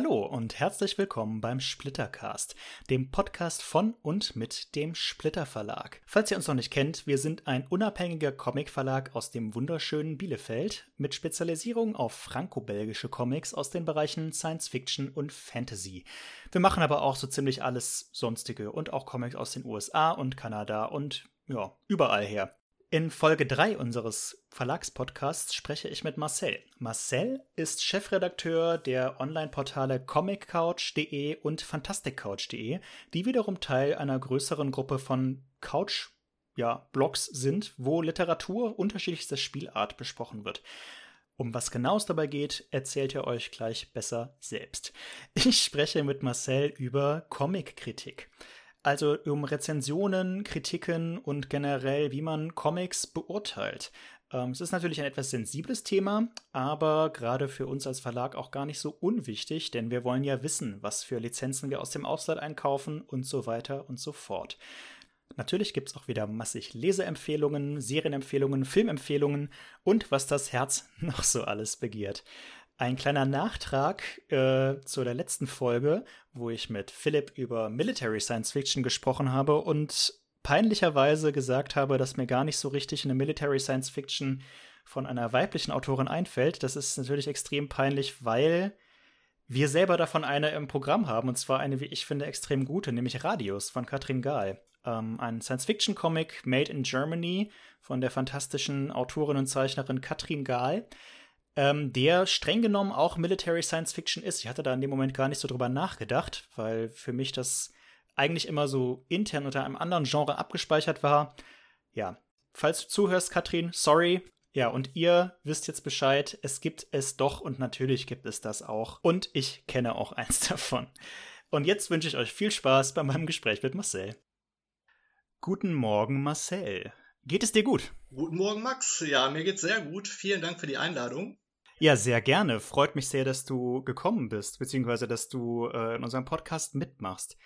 Hallo und herzlich willkommen beim Splittercast, dem Podcast von und mit dem Splitter Verlag. Falls ihr uns noch nicht kennt, wir sind ein unabhängiger Comicverlag aus dem wunderschönen Bielefeld mit Spezialisierung auf franco-belgische Comics aus den Bereichen Science Fiction und Fantasy. Wir machen aber auch so ziemlich alles sonstige und auch Comics aus den USA und Kanada und ja, überall her. In Folge 3 unseres Verlagspodcasts spreche ich mit Marcel. Marcel ist Chefredakteur der Online-Portale comiccouch.de und fantasticcouch.de, die wiederum Teil einer größeren Gruppe von Couch ja, sind, wo Literatur unterschiedlichster Spielart besprochen wird. Um was genau es dabei geht, erzählt er euch gleich besser selbst. Ich spreche mit Marcel über Comic-Kritik also um Rezensionen, Kritiken und generell, wie man Comics beurteilt. Ähm, es ist natürlich ein etwas sensibles Thema, aber gerade für uns als Verlag auch gar nicht so unwichtig, denn wir wollen ja wissen, was für Lizenzen wir aus dem Ausland einkaufen und so weiter und so fort. Natürlich gibt es auch wieder massig Leseempfehlungen, Serienempfehlungen, Filmempfehlungen und was das Herz noch so alles begehrt. Ein kleiner Nachtrag äh, zu der letzten Folge, wo ich mit Philipp über Military Science Fiction gesprochen habe und peinlicherweise gesagt habe, dass mir gar nicht so richtig eine Military Science Fiction von einer weiblichen Autorin einfällt. Das ist natürlich extrem peinlich, weil wir selber davon eine im Programm haben, und zwar eine, wie ich finde, extrem gute, nämlich Radius von Katrin Gahl. Ähm, ein Science-Fiction-Comic made in Germany von der fantastischen Autorin und Zeichnerin Katrin Gahl ähm, der streng genommen auch Military Science Fiction ist. Ich hatte da in dem Moment gar nicht so drüber nachgedacht, weil für mich das eigentlich immer so intern unter einem anderen Genre abgespeichert war. Ja, falls du zuhörst, Katrin, sorry. Ja, und ihr wisst jetzt Bescheid, es gibt es doch und natürlich gibt es das auch. Und ich kenne auch eins davon. Und jetzt wünsche ich euch viel Spaß bei meinem Gespräch mit Marcel. Guten Morgen, Marcel. Geht es dir gut? Guten Morgen, Max. Ja, mir geht's sehr gut. Vielen Dank für die Einladung. Ja, sehr gerne. Freut mich sehr, dass du gekommen bist, beziehungsweise dass du äh, in unserem Podcast mitmachst.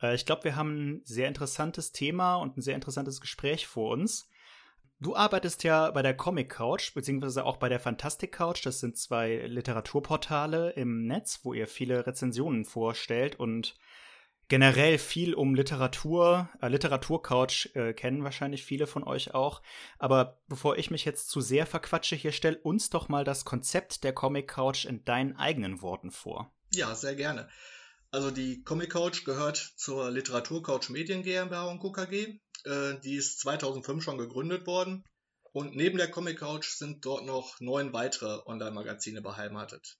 Äh, ich glaube, wir haben ein sehr interessantes Thema und ein sehr interessantes Gespräch vor uns. Du arbeitest ja bei der Comic Couch, beziehungsweise auch bei der Fantastic Couch. Das sind zwei Literaturportale im Netz, wo ihr viele Rezensionen vorstellt und generell viel um Literatur. Äh, Literaturcouch äh, kennen wahrscheinlich viele von euch auch. Aber bevor ich mich jetzt zu sehr verquatsche, hier stell uns doch mal das Konzept der Comic Couch in deinen eigenen Worten vor. Ja, sehr gerne. Also die Comic Couch gehört zur Literaturcouch Medien GmbH und KKG. Äh, die ist 2005 schon gegründet worden. Und neben der Comic Couch sind dort noch neun weitere Online-Magazine beheimatet.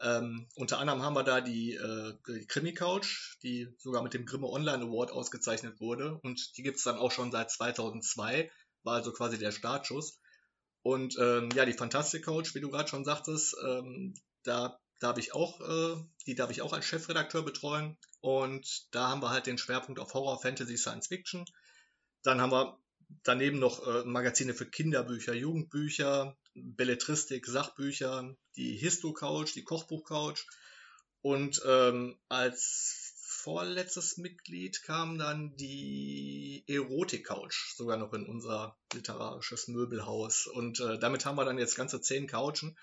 Ähm, unter anderem haben wir da die, äh, die Krimi Couch, die sogar mit dem Grimme Online Award ausgezeichnet wurde. Und die gibt's dann auch schon seit 2002, war also quasi der Startschuss. Und ähm, ja, die Fantastic Couch, wie du gerade schon sagtest, ähm, da darf ich auch, äh, die darf ich auch als Chefredakteur betreuen. Und da haben wir halt den Schwerpunkt auf Horror, Fantasy, Science Fiction. Dann haben wir daneben noch äh, Magazine für Kinderbücher, Jugendbücher, Belletristik, Sachbücher, die Histo-Couch, die Kochbuch-Couch. Und ähm, als vorletztes Mitglied kam dann die Erotik-Couch, sogar noch in unser literarisches Möbelhaus. Und äh, damit haben wir dann jetzt ganze zehn Couchen.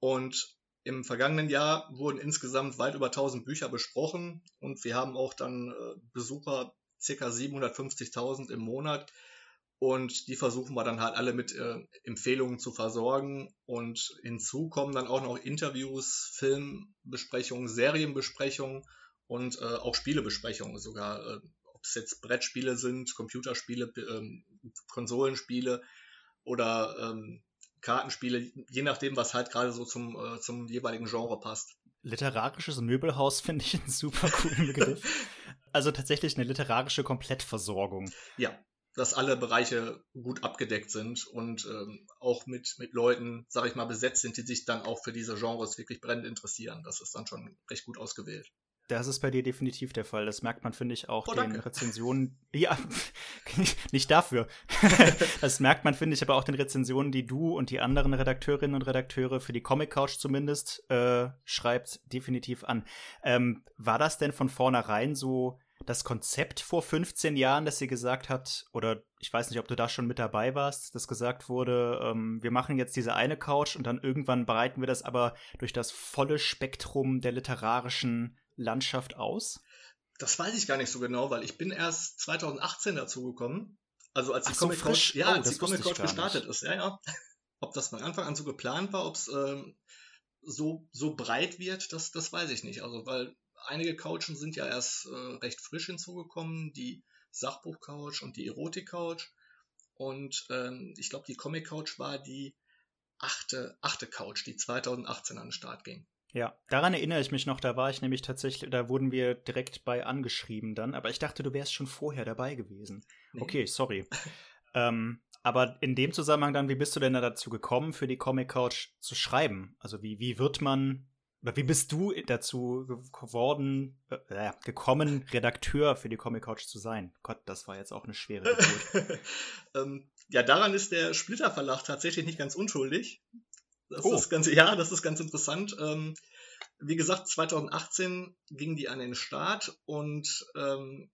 Und im vergangenen Jahr wurden insgesamt weit über 1000 Bücher besprochen und wir haben auch dann äh, Besucher ca. 750.000 im Monat. Und die versuchen wir dann halt alle mit äh, Empfehlungen zu versorgen. Und hinzu kommen dann auch noch Interviews, Filmbesprechungen, Serienbesprechungen und äh, auch Spielebesprechungen sogar. Äh, Ob es jetzt Brettspiele sind, Computerspiele, ähm, Konsolenspiele oder ähm, Kartenspiele, je nachdem, was halt gerade so zum, äh, zum jeweiligen Genre passt. Literarisches Möbelhaus finde ich einen super coolen Begriff. also tatsächlich eine literarische Komplettversorgung. Ja, dass alle Bereiche gut abgedeckt sind und ähm, auch mit, mit Leuten, sag ich mal, besetzt sind, die sich dann auch für diese Genres wirklich brennend interessieren. Das ist dann schon recht gut ausgewählt. Das ist bei dir definitiv der Fall. Das merkt man, finde ich, auch oh, den danke. Rezensionen. Ja, nicht dafür. das merkt man, finde ich, aber auch den Rezensionen, die du und die anderen Redakteurinnen und Redakteure für die Comic Couch zumindest äh, schreibt, definitiv an. Ähm, war das denn von vornherein so das Konzept vor 15 Jahren, dass sie gesagt hat, oder ich weiß nicht, ob du da schon mit dabei warst, dass gesagt wurde, ähm, wir machen jetzt diese eine Couch und dann irgendwann breiten wir das aber durch das volle Spektrum der literarischen Landschaft aus? Das weiß ich gar nicht so genau, weil ich bin erst 2018 dazu gekommen. Also als die so, Comic? Couch, ja, oh, als die Comic Couch gestartet ist, ja, ja. Ob das von Anfang an so geplant war, ob es ähm, so, so breit wird, das, das weiß ich nicht. Also, weil einige Couchen sind ja erst äh, recht frisch hinzugekommen, die Sachbuch-Couch und die Erotik-Couch. Und ähm, ich glaube, die Comic-Couch war die achte, achte Couch, die 2018 an den Start ging. Ja, daran erinnere ich mich noch, da war ich nämlich tatsächlich, da wurden wir direkt bei angeschrieben dann, aber ich dachte, du wärst schon vorher dabei gewesen. Nee. Okay, sorry. ähm, aber in dem Zusammenhang dann, wie bist du denn da dazu gekommen, für die Comic Couch zu schreiben? Also wie, wie wird man wie bist du dazu geworden, äh, gekommen, Redakteur für die Comic Couch zu sein? Gott, das war jetzt auch eine schwere Geburt. ähm, ja, daran ist der Splitter Verlag tatsächlich nicht ganz unschuldig. Das oh. ist ganz, ja, das ist ganz interessant. Ähm, wie gesagt, 2018 ging die an den Start und ähm,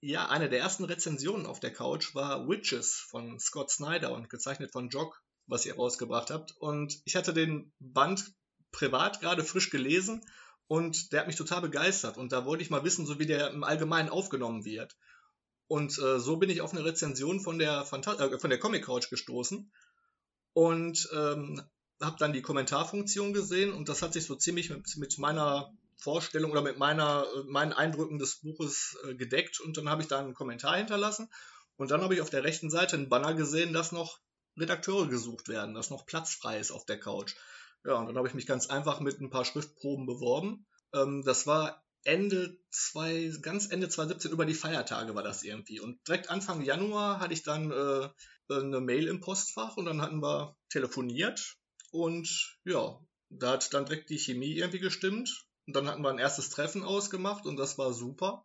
ja, eine der ersten Rezensionen auf der Couch war Witches von Scott Snyder und gezeichnet von Jock, was ihr rausgebracht habt. Und ich hatte den Band privat gerade frisch gelesen und der hat mich total begeistert. Und da wollte ich mal wissen, so wie der im Allgemeinen aufgenommen wird. Und äh, so bin ich auf eine Rezension von der, Phanta äh, von der Comic Couch gestoßen und ähm, habe dann die Kommentarfunktion gesehen und das hat sich so ziemlich mit, mit meiner Vorstellung oder mit meiner, äh, meinen Eindrücken des Buches äh, gedeckt und dann habe ich da einen Kommentar hinterlassen und dann habe ich auf der rechten Seite einen Banner gesehen, dass noch Redakteure gesucht werden, dass noch Platz frei ist auf der Couch. Ja, und dann habe ich mich ganz einfach mit ein paar Schriftproben beworben. Ähm, das war Ende zwei, ganz Ende 2017 über die Feiertage war das irgendwie. Und direkt Anfang Januar hatte ich dann äh, eine Mail im Postfach und dann hatten wir telefoniert und ja, da hat dann direkt die Chemie irgendwie gestimmt. Und dann hatten wir ein erstes Treffen ausgemacht und das war super.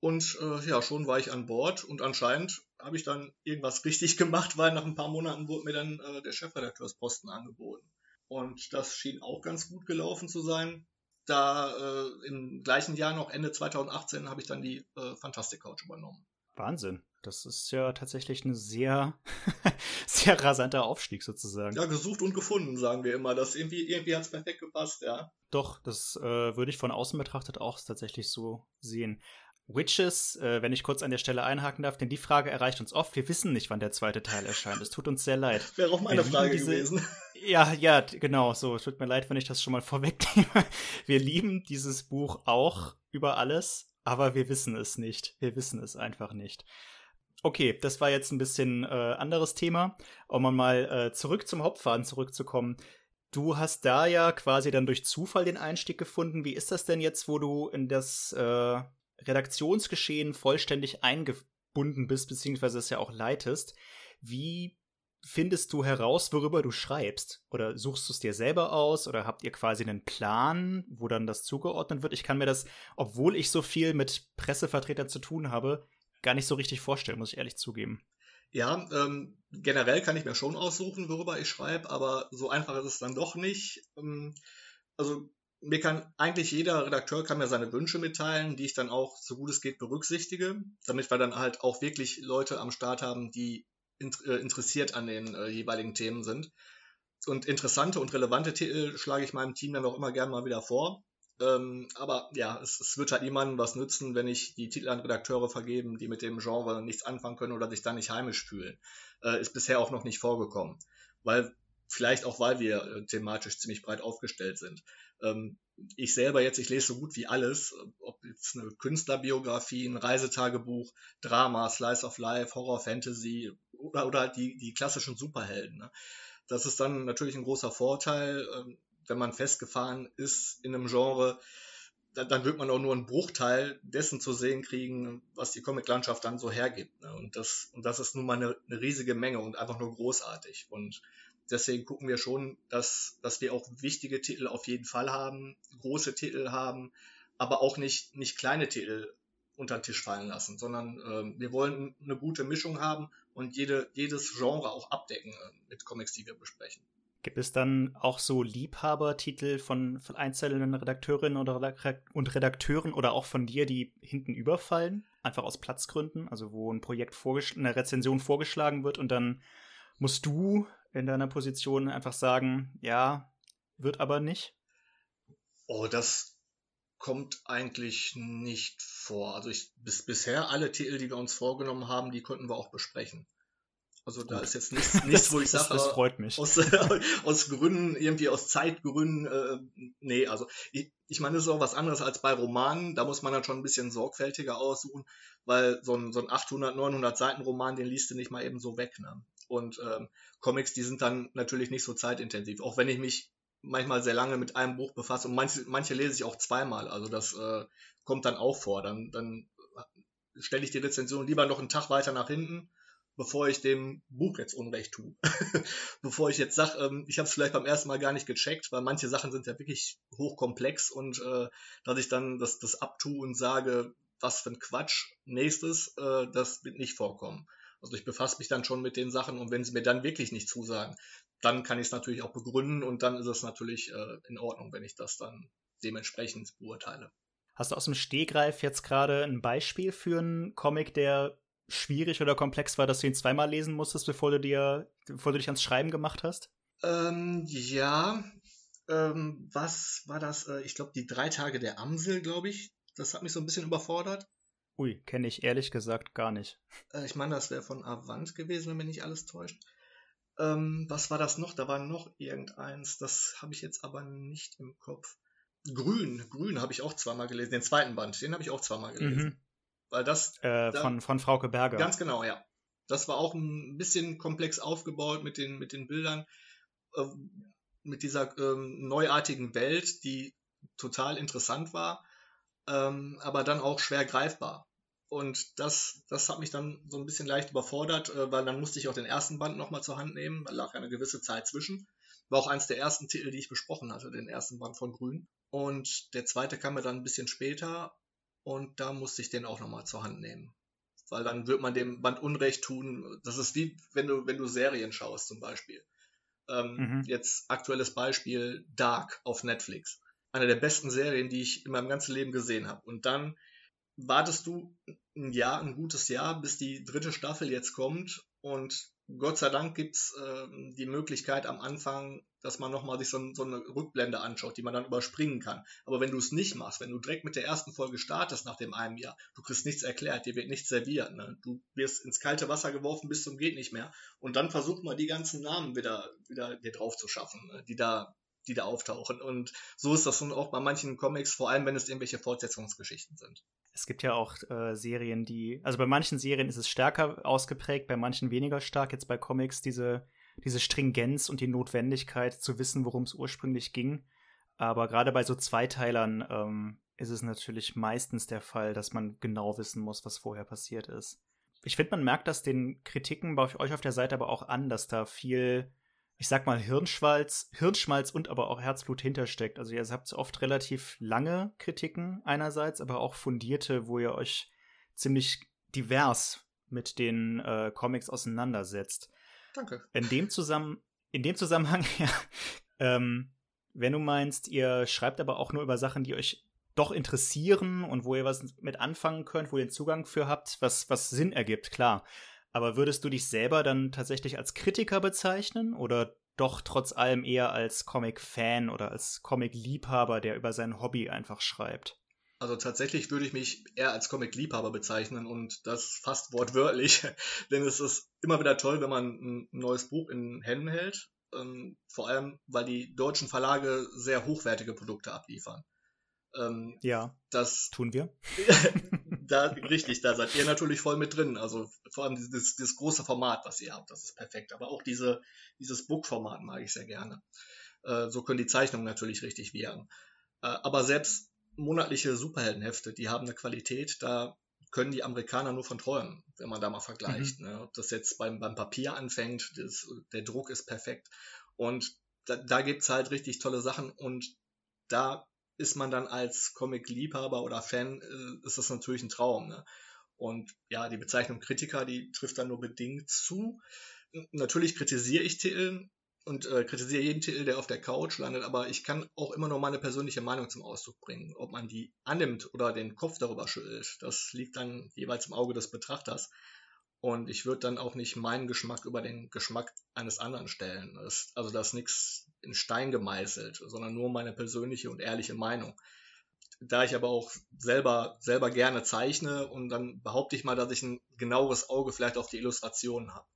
Und äh, ja, schon war ich an Bord und anscheinend habe ich dann irgendwas richtig gemacht, weil nach ein paar Monaten wurde mir dann äh, der Chefredakteursposten angeboten. Und das schien auch ganz gut gelaufen zu sein. Da äh, im gleichen Jahr noch Ende 2018 habe ich dann die äh, Fantastic Couch übernommen. Wahnsinn. Das ist ja tatsächlich ein sehr, sehr rasanter Aufstieg sozusagen. Ja, gesucht und gefunden, sagen wir immer. Das irgendwie, irgendwie hat es perfekt gepasst, ja. Doch, das äh, würde ich von außen betrachtet auch tatsächlich so sehen. Witches, äh, wenn ich kurz an der Stelle einhaken darf, denn die Frage erreicht uns oft. Wir wissen nicht, wann der zweite Teil erscheint. Es tut uns sehr leid. Wäre auch meine Frage diese, gewesen. Ja, ja, genau. So, es tut mir leid, wenn ich das schon mal vorwegnehme. Wir lieben dieses Buch auch über alles, aber wir wissen es nicht. Wir wissen es einfach nicht. Okay, das war jetzt ein bisschen äh, anderes Thema. Um mal äh, zurück zum Hauptfaden zurückzukommen. Du hast da ja quasi dann durch Zufall den Einstieg gefunden. Wie ist das denn jetzt, wo du in das äh, Redaktionsgeschehen vollständig eingebunden bist, beziehungsweise es ja auch leitest, wie findest du heraus, worüber du schreibst? Oder suchst du es dir selber aus? Oder habt ihr quasi einen Plan, wo dann das zugeordnet wird? Ich kann mir das, obwohl ich so viel mit Pressevertretern zu tun habe, gar nicht so richtig vorstellen, muss ich ehrlich zugeben. Ja, ähm, generell kann ich mir schon aussuchen, worüber ich schreibe, aber so einfach ist es dann doch nicht. Ähm, also mir kann eigentlich jeder Redakteur kann mir seine Wünsche mitteilen, die ich dann auch so gut es geht berücksichtige, damit wir dann halt auch wirklich Leute am Start haben, die interessiert an den äh, jeweiligen Themen sind. Und interessante und relevante Titel schlage ich meinem Team dann auch immer gerne mal wieder vor. Ähm, aber ja, es, es, wird halt niemandem was nützen, wenn ich die Titel an Redakteure vergeben, die mit dem Genre nichts anfangen können oder sich da nicht heimisch fühlen. Äh, ist bisher auch noch nicht vorgekommen. Weil Vielleicht auch, weil wir äh, thematisch ziemlich breit aufgestellt sind. Ähm, ich selber jetzt, ich lese so gut wie alles, ob jetzt eine Künstlerbiografie, ein Reisetagebuch, Drama, Slice of Life, Horror, Fantasy oder, oder halt die, die klassischen Superhelden. Ne? Das ist dann natürlich ein großer Vorteil, ähm, wenn man festgefahren ist in einem Genre, dann wird man auch nur einen Bruchteil dessen zu sehen kriegen, was die Comiclandschaft dann so hergibt. Ne? Und, das, und das ist nun mal eine, eine riesige Menge und einfach nur großartig. Und deswegen gucken wir schon, dass, dass wir auch wichtige Titel auf jeden Fall haben, große Titel haben, aber auch nicht, nicht kleine Titel unter den Tisch fallen lassen, sondern äh, wir wollen eine gute Mischung haben und jede, jedes Genre auch abdecken äh, mit Comics, die wir besprechen. Gibt es dann auch so Liebhabertitel von, von einzelnen Redakteurinnen und Redakteuren oder auch von dir, die hinten überfallen? Einfach aus Platzgründen? Also wo ein Projekt eine Rezension vorgeschlagen wird und dann musst du in deiner Position einfach sagen, ja, wird aber nicht? Oh, das kommt eigentlich nicht vor. Also ich, bis, bisher alle Titel, die wir uns vorgenommen haben, die konnten wir auch besprechen. Also da Gut. ist jetzt nichts, nichts wo ich sage, das, freut mich. Aus, aus Gründen, irgendwie aus Zeitgründen, äh, nee, also ich, ich meine, das ist auch was anderes als bei Romanen. Da muss man dann schon ein bisschen sorgfältiger aussuchen, weil so ein, so ein 800, 900 Seiten Roman, den liest du nicht mal eben so weg. Ne? Und ähm, Comics, die sind dann natürlich nicht so zeitintensiv. Auch wenn ich mich manchmal sehr lange mit einem Buch befasse und manche, manche lese ich auch zweimal. Also das äh, kommt dann auch vor. Dann, dann stelle ich die Rezension lieber noch einen Tag weiter nach hinten bevor ich dem Buch jetzt Unrecht tue. bevor ich jetzt sage, ähm, ich habe es vielleicht beim ersten Mal gar nicht gecheckt, weil manche Sachen sind ja wirklich hochkomplex und äh, dass ich dann das, das abtue und sage, was für ein Quatsch nächstes, äh, das wird nicht vorkommen. Also ich befasse mich dann schon mit den Sachen und wenn sie mir dann wirklich nicht zusagen, dann kann ich es natürlich auch begründen und dann ist es natürlich äh, in Ordnung, wenn ich das dann dementsprechend beurteile. Hast du aus dem Stehgreif jetzt gerade ein Beispiel für einen Comic, der schwierig oder komplex war, dass du ihn zweimal lesen musstest, bevor du dir, bevor du dich ans Schreiben gemacht hast? Ähm, ja. Ähm, was war das? Äh, ich glaube, die drei Tage der Amsel, glaube ich. Das hat mich so ein bisschen überfordert. Ui, kenne ich ehrlich gesagt gar nicht. Äh, ich meine, das wäre von Avant gewesen, wenn mich nicht alles täuscht. Ähm, was war das noch? Da war noch irgendeins. Das habe ich jetzt aber nicht im Kopf. Grün, Grün habe ich auch zweimal gelesen. Den zweiten Band, den habe ich auch zweimal gelesen. Mhm. Weil das. Äh, da, von, von Frauke Berger. Ganz genau, ja. Das war auch ein bisschen komplex aufgebaut mit den, mit den Bildern, äh, mit dieser ähm, neuartigen Welt, die total interessant war, ähm, aber dann auch schwer greifbar. Und das, das hat mich dann so ein bisschen leicht überfordert, äh, weil dann musste ich auch den ersten Band nochmal zur Hand nehmen. Da lag eine gewisse Zeit zwischen. War auch eins der ersten Titel, die ich besprochen hatte, den ersten Band von Grün. Und der zweite kam mir dann ein bisschen später und da musste ich den auch nochmal zur Hand nehmen. Weil dann wird man dem Band Unrecht tun. Das ist wie, wenn du, wenn du Serien schaust zum Beispiel. Ähm, mhm. Jetzt aktuelles Beispiel Dark auf Netflix. Eine der besten Serien, die ich in meinem ganzen Leben gesehen habe. Und dann wartest du ein Jahr, ein gutes Jahr, bis die dritte Staffel jetzt kommt und Gott sei Dank gibt's äh, die Möglichkeit am Anfang, dass man nochmal sich so, so, eine Rückblende anschaut, die man dann überspringen kann. Aber wenn du es nicht machst, wenn du direkt mit der ersten Folge startest nach dem einem Jahr, du kriegst nichts erklärt, dir wird nichts serviert. Ne? Du wirst ins kalte Wasser geworfen bis zum geht nicht mehr. Und dann versucht man die ganzen Namen wieder, wieder dir drauf zu schaffen, ne? die da die da auftauchen. Und so ist das nun auch bei manchen Comics, vor allem wenn es irgendwelche Fortsetzungsgeschichten sind. Es gibt ja auch äh, Serien, die, also bei manchen Serien ist es stärker ausgeprägt, bei manchen weniger stark. Jetzt bei Comics diese, diese Stringenz und die Notwendigkeit zu wissen, worum es ursprünglich ging. Aber gerade bei so Zweiteilern ähm, ist es natürlich meistens der Fall, dass man genau wissen muss, was vorher passiert ist. Ich finde, man merkt das den Kritiken bei euch auf der Seite aber auch an, dass da viel ich sag mal, Hirnschmalz, Hirnschmalz und aber auch Herzblut hintersteckt. Also ihr habt oft relativ lange Kritiken einerseits, aber auch fundierte, wo ihr euch ziemlich divers mit den äh, Comics auseinandersetzt. Danke. In dem, Zusammen in dem Zusammenhang, ja, ähm, wenn du meinst, ihr schreibt aber auch nur über Sachen, die euch doch interessieren und wo ihr was mit anfangen könnt, wo ihr den Zugang für habt, was, was Sinn ergibt, klar. Aber würdest du dich selber dann tatsächlich als Kritiker bezeichnen oder doch trotz allem eher als Comic-Fan oder als Comic-Liebhaber, der über sein Hobby einfach schreibt? Also tatsächlich würde ich mich eher als Comic-Liebhaber bezeichnen und das fast wortwörtlich, denn es ist immer wieder toll, wenn man ein neues Buch in Händen hält, ähm, vor allem weil die deutschen Verlage sehr hochwertige Produkte abliefern. Ähm, ja, das tun wir. da, richtig, da seid ihr natürlich voll mit drin. Also vor allem dieses, dieses große Format, was ihr habt, das ist perfekt. Aber auch diese, dieses Book-Format mag ich sehr gerne. Äh, so können die Zeichnungen natürlich richtig wirken. Äh, aber selbst monatliche Superheldenhefte, die haben eine Qualität, da können die Amerikaner nur von träumen, wenn man da mal vergleicht. Mhm. Ne? Ob das jetzt beim, beim Papier anfängt, das, der Druck ist perfekt. Und da, da gibt es halt richtig tolle Sachen und da ist man dann als Comic-Liebhaber oder Fan, äh, ist das natürlich ein Traum. Ne? Und ja, die Bezeichnung Kritiker, die trifft dann nur bedingt zu. Natürlich kritisiere ich Titel, und äh, kritisiere jeden Titel, der auf der Couch landet, aber ich kann auch immer nur meine persönliche Meinung zum Ausdruck bringen. Ob man die annimmt oder den Kopf darüber schüttelt, das liegt dann jeweils im Auge des Betrachters. Und ich würde dann auch nicht meinen Geschmack über den Geschmack eines anderen stellen. Das, also da ist nichts in Stein gemeißelt, sondern nur meine persönliche und ehrliche Meinung. Da ich aber auch selber, selber gerne zeichne und dann behaupte ich mal, dass ich ein genaueres Auge vielleicht auf die Illustration habe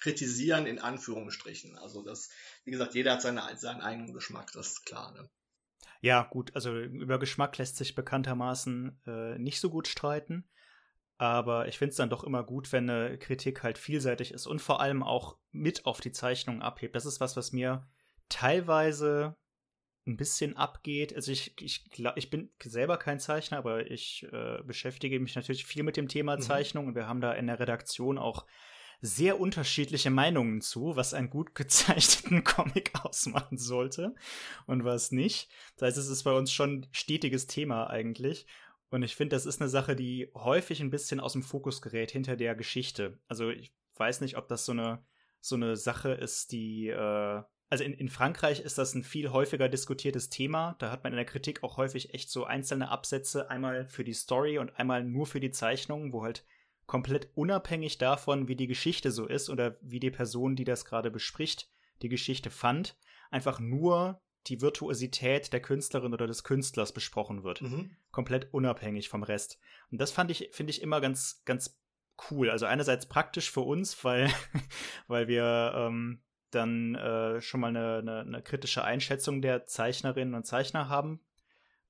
kritisieren in Anführungsstrichen. Also das, wie gesagt, jeder hat seine, seinen eigenen Geschmack, das ist klar. Ne? Ja, gut, also über Geschmack lässt sich bekanntermaßen äh, nicht so gut streiten. Aber ich finde es dann doch immer gut, wenn eine Kritik halt vielseitig ist und vor allem auch mit auf die Zeichnung abhebt. Das ist was, was mir teilweise ein bisschen abgeht. Also ich, ich, ich bin selber kein Zeichner, aber ich äh, beschäftige mich natürlich viel mit dem Thema mhm. Zeichnung und wir haben da in der Redaktion auch sehr unterschiedliche Meinungen zu, was einen gut gezeichneten Comic ausmachen sollte und was nicht. Das heißt, es ist bei uns schon stetiges Thema eigentlich. Und ich finde, das ist eine Sache, die häufig ein bisschen aus dem Fokus gerät hinter der Geschichte. Also ich weiß nicht, ob das so eine, so eine Sache ist, die äh, also in, in Frankreich ist das ein viel häufiger diskutiertes Thema. Da hat man in der Kritik auch häufig echt so einzelne Absätze, einmal für die Story und einmal nur für die Zeichnung, wo halt komplett unabhängig davon, wie die Geschichte so ist oder wie die Person, die das gerade bespricht, die Geschichte fand, einfach nur die Virtuosität der Künstlerin oder des Künstlers besprochen wird. Mhm. Komplett unabhängig vom Rest. Und das fand ich, finde ich immer ganz, ganz cool. Also einerseits praktisch für uns, weil, weil wir ähm, dann äh, schon mal eine, eine, eine, kritische Einschätzung der Zeichnerinnen und Zeichner haben.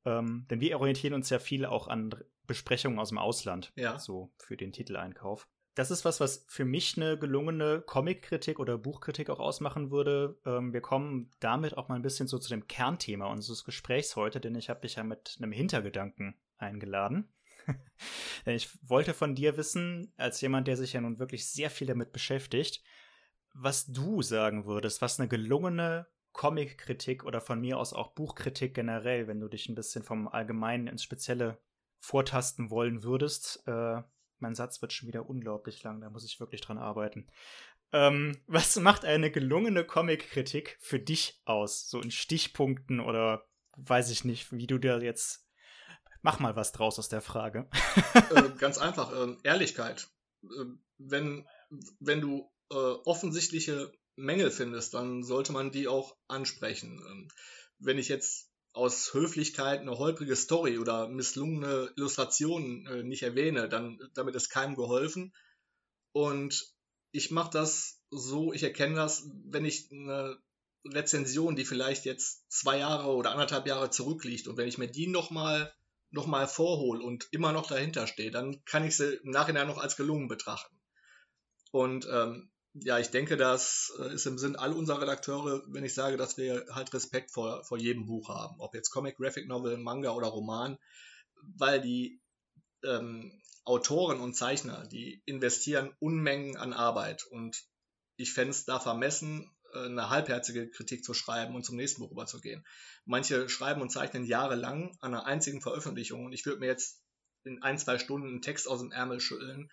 Ähm, denn wir orientieren uns ja viel auch an Besprechungen aus dem Ausland, ja. so für den Titeleinkauf. Das ist was, was für mich eine gelungene Comic-Kritik oder Buchkritik auch ausmachen würde. Ähm, wir kommen damit auch mal ein bisschen so zu dem Kernthema unseres Gesprächs heute, denn ich habe dich ja mit einem Hintergedanken eingeladen. ich wollte von dir wissen, als jemand, der sich ja nun wirklich sehr viel damit beschäftigt, was du sagen würdest, was eine gelungene Comic-Kritik oder von mir aus auch Buchkritik generell, wenn du dich ein bisschen vom Allgemeinen ins Spezielle vortasten wollen würdest. Äh, mein Satz wird schon wieder unglaublich lang, da muss ich wirklich dran arbeiten. Ähm, was macht eine gelungene Comic-Kritik für dich aus? So in Stichpunkten oder weiß ich nicht, wie du dir jetzt. Mach mal was draus aus der Frage. äh, ganz einfach, äh, Ehrlichkeit. Äh, wenn, wenn du äh, offensichtliche Mängel findest, dann sollte man die auch ansprechen. Ähm, wenn ich jetzt aus Höflichkeit eine holprige Story oder misslungene Illustrationen äh, nicht erwähne, dann damit ist keinem geholfen. Und ich mache das so, ich erkenne das, wenn ich eine Rezension, die vielleicht jetzt zwei Jahre oder anderthalb Jahre zurückliegt und wenn ich mir die nochmal noch mal vorhole und immer noch dahinter stehe, dann kann ich sie im Nachhinein noch als gelungen betrachten. Und ähm, ja, ich denke, das äh, ist im Sinn all unserer Redakteure, wenn ich sage, dass wir halt Respekt vor, vor jedem Buch haben. Ob jetzt Comic, Graphic Novel, Manga oder Roman, weil die ähm, Autoren und Zeichner, die investieren Unmengen an Arbeit und ich fände es da vermessen, äh, eine halbherzige Kritik zu schreiben und zum nächsten Buch überzugehen. Manche schreiben und zeichnen jahrelang an einer einzigen Veröffentlichung und ich würde mir jetzt in ein, zwei Stunden einen Text aus dem Ärmel schütteln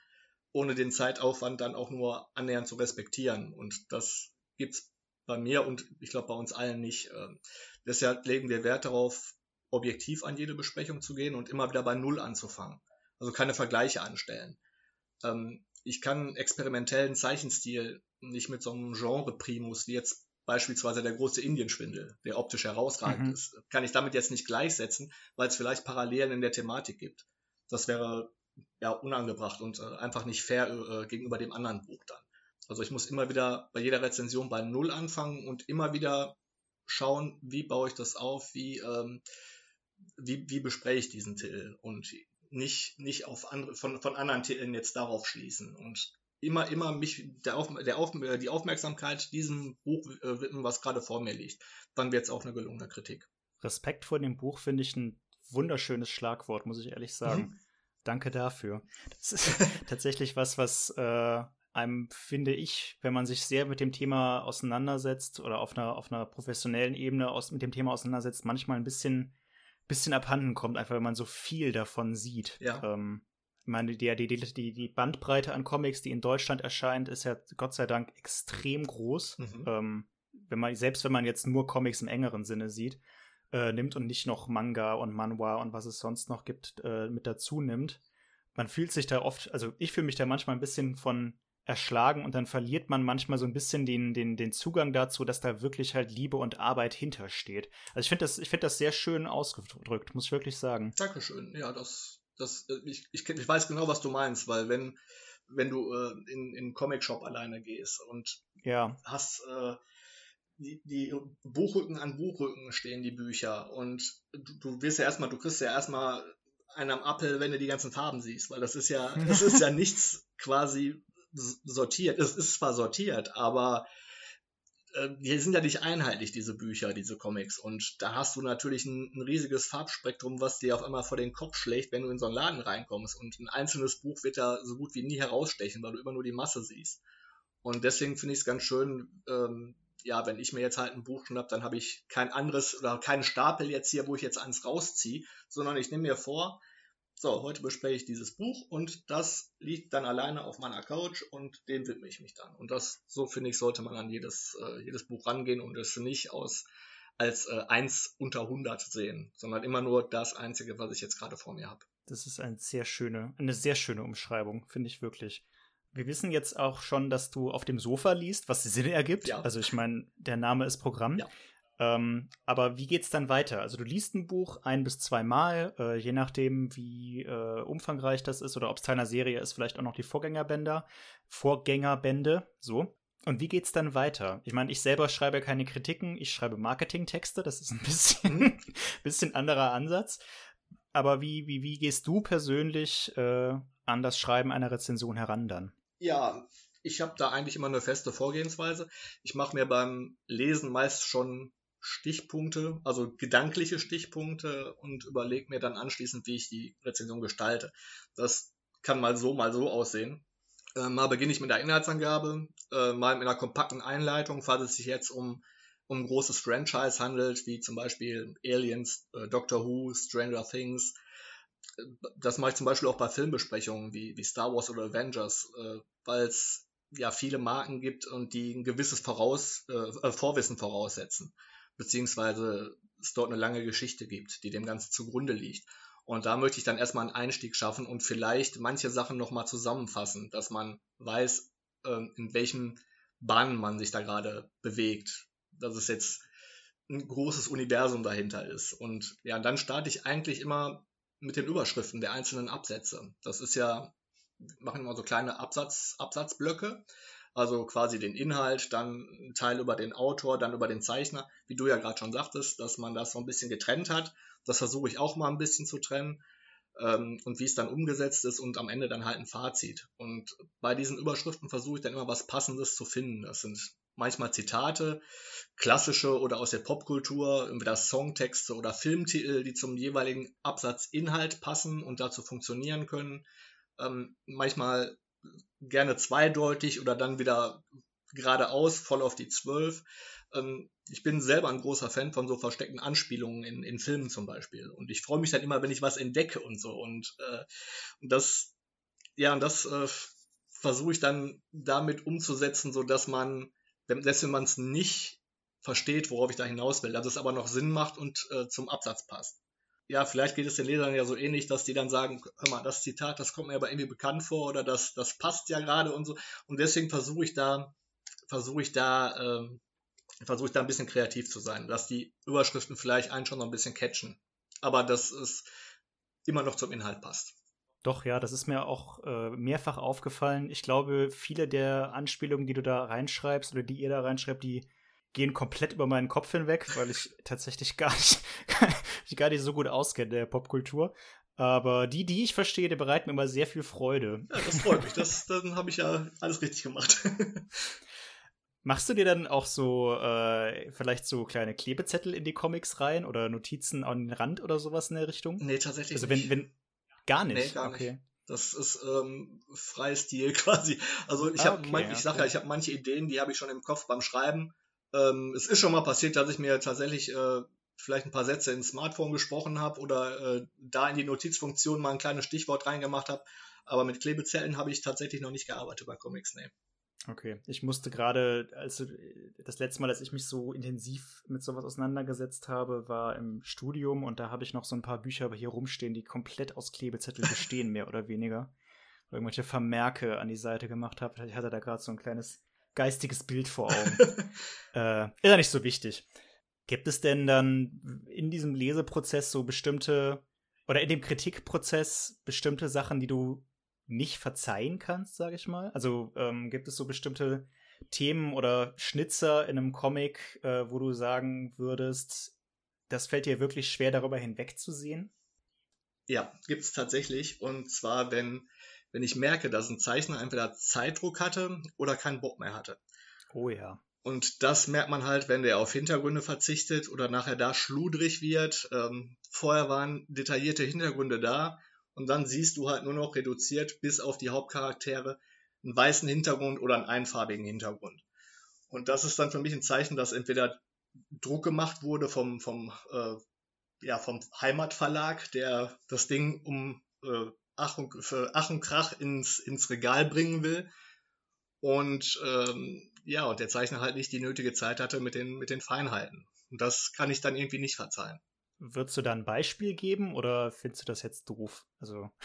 ohne den Zeitaufwand dann auch nur annähernd zu respektieren. Und das gibt es bei mir und ich glaube bei uns allen nicht. Ähm, deshalb legen wir Wert darauf, objektiv an jede Besprechung zu gehen und immer wieder bei Null anzufangen. Also keine Vergleiche anstellen. Ähm, ich kann experimentellen Zeichenstil nicht mit so einem Genre-Primus wie jetzt beispielsweise der große Indienschwindel, der optisch herausragend mhm. ist, kann ich damit jetzt nicht gleichsetzen, weil es vielleicht Parallelen in der Thematik gibt. Das wäre ja, unangebracht und äh, einfach nicht fair äh, gegenüber dem anderen Buch dann. Also ich muss immer wieder bei jeder Rezension bei Null anfangen und immer wieder schauen, wie baue ich das auf, wie, ähm, wie, wie bespreche ich diesen Titel und nicht, nicht auf andere, von, von anderen Titeln jetzt darauf schließen und immer, immer mich der auf, der auf, die Aufmerksamkeit diesem Buch äh, widmen, was gerade vor mir liegt. Dann wird es auch eine gelungene Kritik. Respekt vor dem Buch finde ich ein wunderschönes Schlagwort, muss ich ehrlich sagen. Mhm. Danke dafür. Das ist tatsächlich was, was äh, einem, finde ich, wenn man sich sehr mit dem Thema auseinandersetzt oder auf einer, auf einer professionellen Ebene aus, mit dem Thema auseinandersetzt, manchmal ein bisschen, bisschen abhanden kommt, einfach wenn man so viel davon sieht. Ja. Ähm, ich meine, die, die, die, die Bandbreite an Comics, die in Deutschland erscheint, ist ja Gott sei Dank extrem groß. Mhm. Ähm, wenn man, selbst wenn man jetzt nur Comics im engeren Sinne sieht, äh, nimmt und nicht noch Manga und Manhwa und was es sonst noch gibt, äh, mit dazu nimmt, man fühlt sich da oft, also ich fühle mich da manchmal ein bisschen von erschlagen und dann verliert man manchmal so ein bisschen den, den, den Zugang dazu, dass da wirklich halt Liebe und Arbeit hintersteht. Also ich finde das, ich das sehr schön ausgedrückt, muss ich wirklich sagen. Dankeschön. Ja, das, das, äh, ich, ich, ich weiß genau, was du meinst, weil wenn, wenn du äh, in, in einen Comic-Shop alleine gehst und ja. hast äh, die, die Buchrücken an Buchrücken stehen die Bücher und du, du wirst ja erstmal, du kriegst ja erstmal einen am Appel, wenn du die ganzen Farben siehst, weil das ist ja, das ist ja nichts quasi sortiert. Es ist zwar sortiert, aber äh, die sind ja nicht einheitlich, diese Bücher, diese Comics. Und da hast du natürlich ein, ein, riesiges Farbspektrum, was dir auf einmal vor den Kopf schlägt, wenn du in so einen Laden reinkommst. Und ein einzelnes Buch wird da so gut wie nie herausstechen, weil du immer nur die Masse siehst. Und deswegen finde ich es ganz schön, ähm, ja, wenn ich mir jetzt halt ein Buch schnapp, dann habe ich kein anderes oder keinen Stapel jetzt hier, wo ich jetzt eins rausziehe, sondern ich nehme mir vor, so, heute bespreche ich dieses Buch und das liegt dann alleine auf meiner Couch und dem widme ich mich dann. Und das, so finde ich, sollte man an jedes, äh, jedes Buch rangehen und es nicht aus, als äh, eins unter 100 sehen, sondern immer nur das einzige, was ich jetzt gerade vor mir habe. Das ist eine sehr schöne, eine sehr schöne Umschreibung, finde ich wirklich. Wir wissen jetzt auch schon, dass du auf dem Sofa liest, was Sinn ergibt. Ja. Also ich meine, der Name ist Programm. Ja. Ähm, aber wie geht's dann weiter? Also du liest ein Buch ein bis zweimal, äh, je nachdem, wie äh, umfangreich das ist oder ob es Teil einer Serie ist, vielleicht auch noch die Vorgängerbänder, Vorgängerbände, so. Und wie geht's dann weiter? Ich meine, ich selber schreibe keine Kritiken, ich schreibe Marketingtexte, das ist ein bisschen, mhm. bisschen anderer Ansatz. Aber wie, wie, wie gehst du persönlich äh, an das Schreiben einer Rezension heran dann? Ja, ich habe da eigentlich immer eine feste Vorgehensweise. Ich mache mir beim Lesen meist schon Stichpunkte, also gedankliche Stichpunkte und überlege mir dann anschließend, wie ich die Rezension gestalte. Das kann mal so, mal so aussehen. Äh, mal beginne ich mit der Inhaltsangabe, äh, mal mit einer kompakten Einleitung, falls es sich jetzt um, um ein großes Franchise handelt, wie zum Beispiel Aliens, äh, Doctor Who, Stranger Things. Das mache ich zum Beispiel auch bei Filmbesprechungen wie, wie Star Wars oder Avengers, äh, weil es ja viele Marken gibt und die ein gewisses Voraus, äh, Vorwissen voraussetzen beziehungsweise es dort eine lange Geschichte gibt, die dem Ganzen zugrunde liegt. Und da möchte ich dann erstmal einen Einstieg schaffen und vielleicht manche Sachen nochmal zusammenfassen, dass man weiß, ähm, in welchen Bahnen man sich da gerade bewegt. Dass es jetzt ein großes Universum dahinter ist. Und ja, dann starte ich eigentlich immer mit den Überschriften der einzelnen Absätze. Das ist ja, wir machen immer so kleine Absatz, Absatzblöcke also quasi den Inhalt, dann ein Teil über den Autor, dann über den Zeichner, wie du ja gerade schon sagtest, dass man das so ein bisschen getrennt hat. Das versuche ich auch mal ein bisschen zu trennen ähm, und wie es dann umgesetzt ist und am Ende dann halt ein Fazit. Und bei diesen Überschriften versuche ich dann immer was Passendes zu finden. Das sind manchmal Zitate, klassische oder aus der Popkultur, entweder Songtexte oder Filmtitel, die zum jeweiligen Absatzinhalt passen und dazu funktionieren können. Ähm, manchmal gerne zweideutig oder dann wieder geradeaus, voll auf die Zwölf. Ähm, ich bin selber ein großer Fan von so versteckten Anspielungen in, in Filmen zum Beispiel. Und ich freue mich dann immer, wenn ich was entdecke und so. Und, äh, das, ja, und das äh, versuche ich dann damit umzusetzen, so dass man, selbst wenn man es nicht versteht, worauf ich da hinaus will, dass es aber noch Sinn macht und äh, zum Absatz passt ja, vielleicht geht es den Lesern ja so ähnlich, dass die dann sagen, hör mal, das Zitat, das kommt mir aber irgendwie bekannt vor oder das, das passt ja gerade und so. Und deswegen versuche ich da, versuche ich da, ähm, versuche ich da ein bisschen kreativ zu sein, dass die Überschriften vielleicht einen schon noch ein bisschen catchen. Aber dass es immer noch zum Inhalt passt. Doch, ja, das ist mir auch äh, mehrfach aufgefallen. Ich glaube, viele der Anspielungen, die du da reinschreibst oder die ihr da reinschreibt, die gehen komplett über meinen Kopf hinweg, weil ich tatsächlich gar nicht, gar nicht so gut auskenne der Popkultur. Aber die, die ich verstehe, die bereiten mir immer sehr viel Freude. Ja, das freut mich. Das, dann habe ich ja alles richtig gemacht. Machst du dir dann auch so äh, vielleicht so kleine Klebezettel in die Comics rein oder Notizen an den Rand oder sowas in der Richtung? Nee, tatsächlich also wenn, nicht. Wenn, gar nicht? Nee, gar okay. nicht. Das ist ähm, Freistil quasi. Also ich habe, okay, ich sage ja, ich habe manche Ideen, die habe ich schon im Kopf beim Schreiben ähm, es ist schon mal passiert, dass ich mir tatsächlich äh, vielleicht ein paar Sätze ins Smartphone gesprochen habe oder äh, da in die Notizfunktion mal ein kleines Stichwort reingemacht habe. Aber mit Klebezellen habe ich tatsächlich noch nicht gearbeitet bei Comics, nee. Okay, ich musste gerade, also das letzte Mal, als ich mich so intensiv mit sowas auseinandergesetzt habe, war im Studium und da habe ich noch so ein paar Bücher hier rumstehen, die komplett aus Klebezettel bestehen, mehr oder weniger. Irgendwelche Vermerke an die Seite gemacht habe. Ich hatte da gerade so ein kleines geistiges Bild vor Augen. äh, ist ja nicht so wichtig. Gibt es denn dann in diesem Leseprozess so bestimmte oder in dem Kritikprozess bestimmte Sachen, die du nicht verzeihen kannst, sage ich mal? Also ähm, gibt es so bestimmte Themen oder Schnitzer in einem Comic, äh, wo du sagen würdest, das fällt dir wirklich schwer, darüber hinwegzusehen? Ja, gibt es tatsächlich. Und zwar, wenn, wenn ich merke, dass ein Zeichner entweder Zeitdruck hatte oder keinen Bock mehr hatte. Oh ja. Und das merkt man halt, wenn der auf Hintergründe verzichtet oder nachher da schludrig wird. Ähm, vorher waren detaillierte Hintergründe da und dann siehst du halt nur noch reduziert bis auf die Hauptcharaktere einen weißen Hintergrund oder einen einfarbigen Hintergrund. Und das ist dann für mich ein Zeichen, dass entweder Druck gemacht wurde vom, vom, äh, ja, vom Heimatverlag, der das Ding um äh, Ach, und, für Ach und Krach ins, ins Regal bringen will. Und ähm, ja, und der Zeichner halt nicht die nötige Zeit hatte mit den, mit den Feinheiten. Und das kann ich dann irgendwie nicht verzeihen. Würdest du da ein Beispiel geben oder findest du das jetzt doof? Also.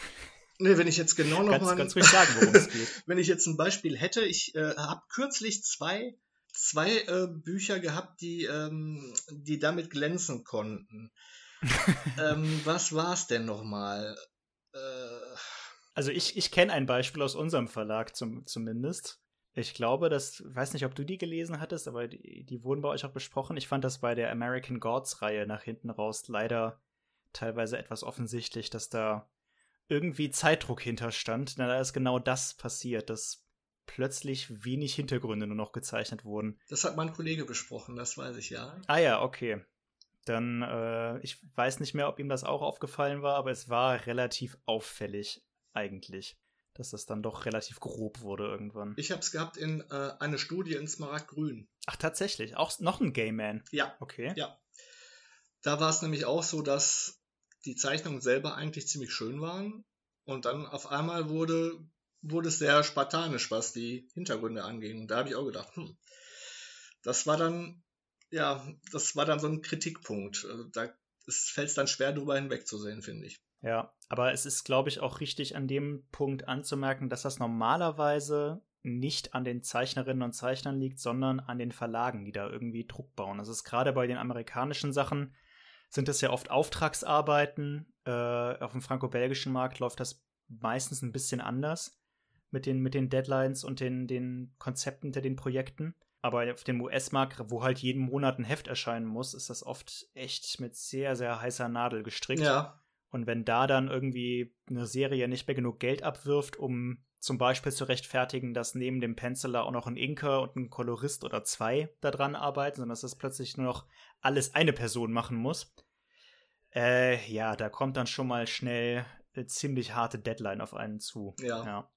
Nee, wenn ich jetzt genau noch ganz, mal. Ganz sagen, worum es geht. wenn ich jetzt ein Beispiel hätte, ich äh, habe kürzlich zwei, zwei äh, Bücher gehabt, die, ähm, die damit glänzen konnten. ähm, was war es denn nochmal? Äh, also ich, ich kenne ein Beispiel aus unserem Verlag zum, zumindest. Ich glaube, das, weiß nicht, ob du die gelesen hattest, aber die, die wurden bei euch auch besprochen. Ich fand das bei der American Gods-Reihe nach hinten raus leider teilweise etwas offensichtlich, dass da irgendwie Zeitdruck hinterstand. Na, da ist genau das passiert, dass plötzlich wenig Hintergründe nur noch gezeichnet wurden. Das hat mein Kollege besprochen, das weiß ich ja. Ah ja, okay. Dann, äh, ich weiß nicht mehr, ob ihm das auch aufgefallen war, aber es war relativ auffällig eigentlich dass das dann doch relativ grob wurde irgendwann. Ich habe es gehabt in äh, eine Studie in Smaragdgrün. Ach, tatsächlich? Auch noch ein Gay Man? Ja. Okay. Ja. Da war es nämlich auch so, dass die Zeichnungen selber eigentlich ziemlich schön waren. Und dann auf einmal wurde, wurde es sehr spartanisch, was die Hintergründe anging. Und da habe ich auch gedacht, hm, das war dann, ja, das war dann so ein Kritikpunkt. Also da fällt es dann schwer, drüber hinwegzusehen, finde ich. Ja, aber es ist, glaube ich, auch richtig an dem Punkt anzumerken, dass das normalerweise nicht an den Zeichnerinnen und Zeichnern liegt, sondern an den Verlagen, die da irgendwie Druck bauen. Das ist gerade bei den amerikanischen Sachen, sind das ja oft Auftragsarbeiten. Äh, auf dem franco-belgischen Markt läuft das meistens ein bisschen anders mit den, mit den Deadlines und den, den Konzepten hinter den Projekten. Aber auf dem US-Markt, wo halt jeden Monat ein Heft erscheinen muss, ist das oft echt mit sehr, sehr heißer Nadel gestrickt. Ja. Und wenn da dann irgendwie eine Serie nicht mehr genug Geld abwirft, um zum Beispiel zu rechtfertigen, dass neben dem Penciler auch noch ein Inker und ein Kolorist oder zwei daran arbeiten, sondern dass das plötzlich nur noch alles eine Person machen muss, äh, ja, da kommt dann schon mal schnell eine ziemlich harte Deadline auf einen zu. Ja. ja.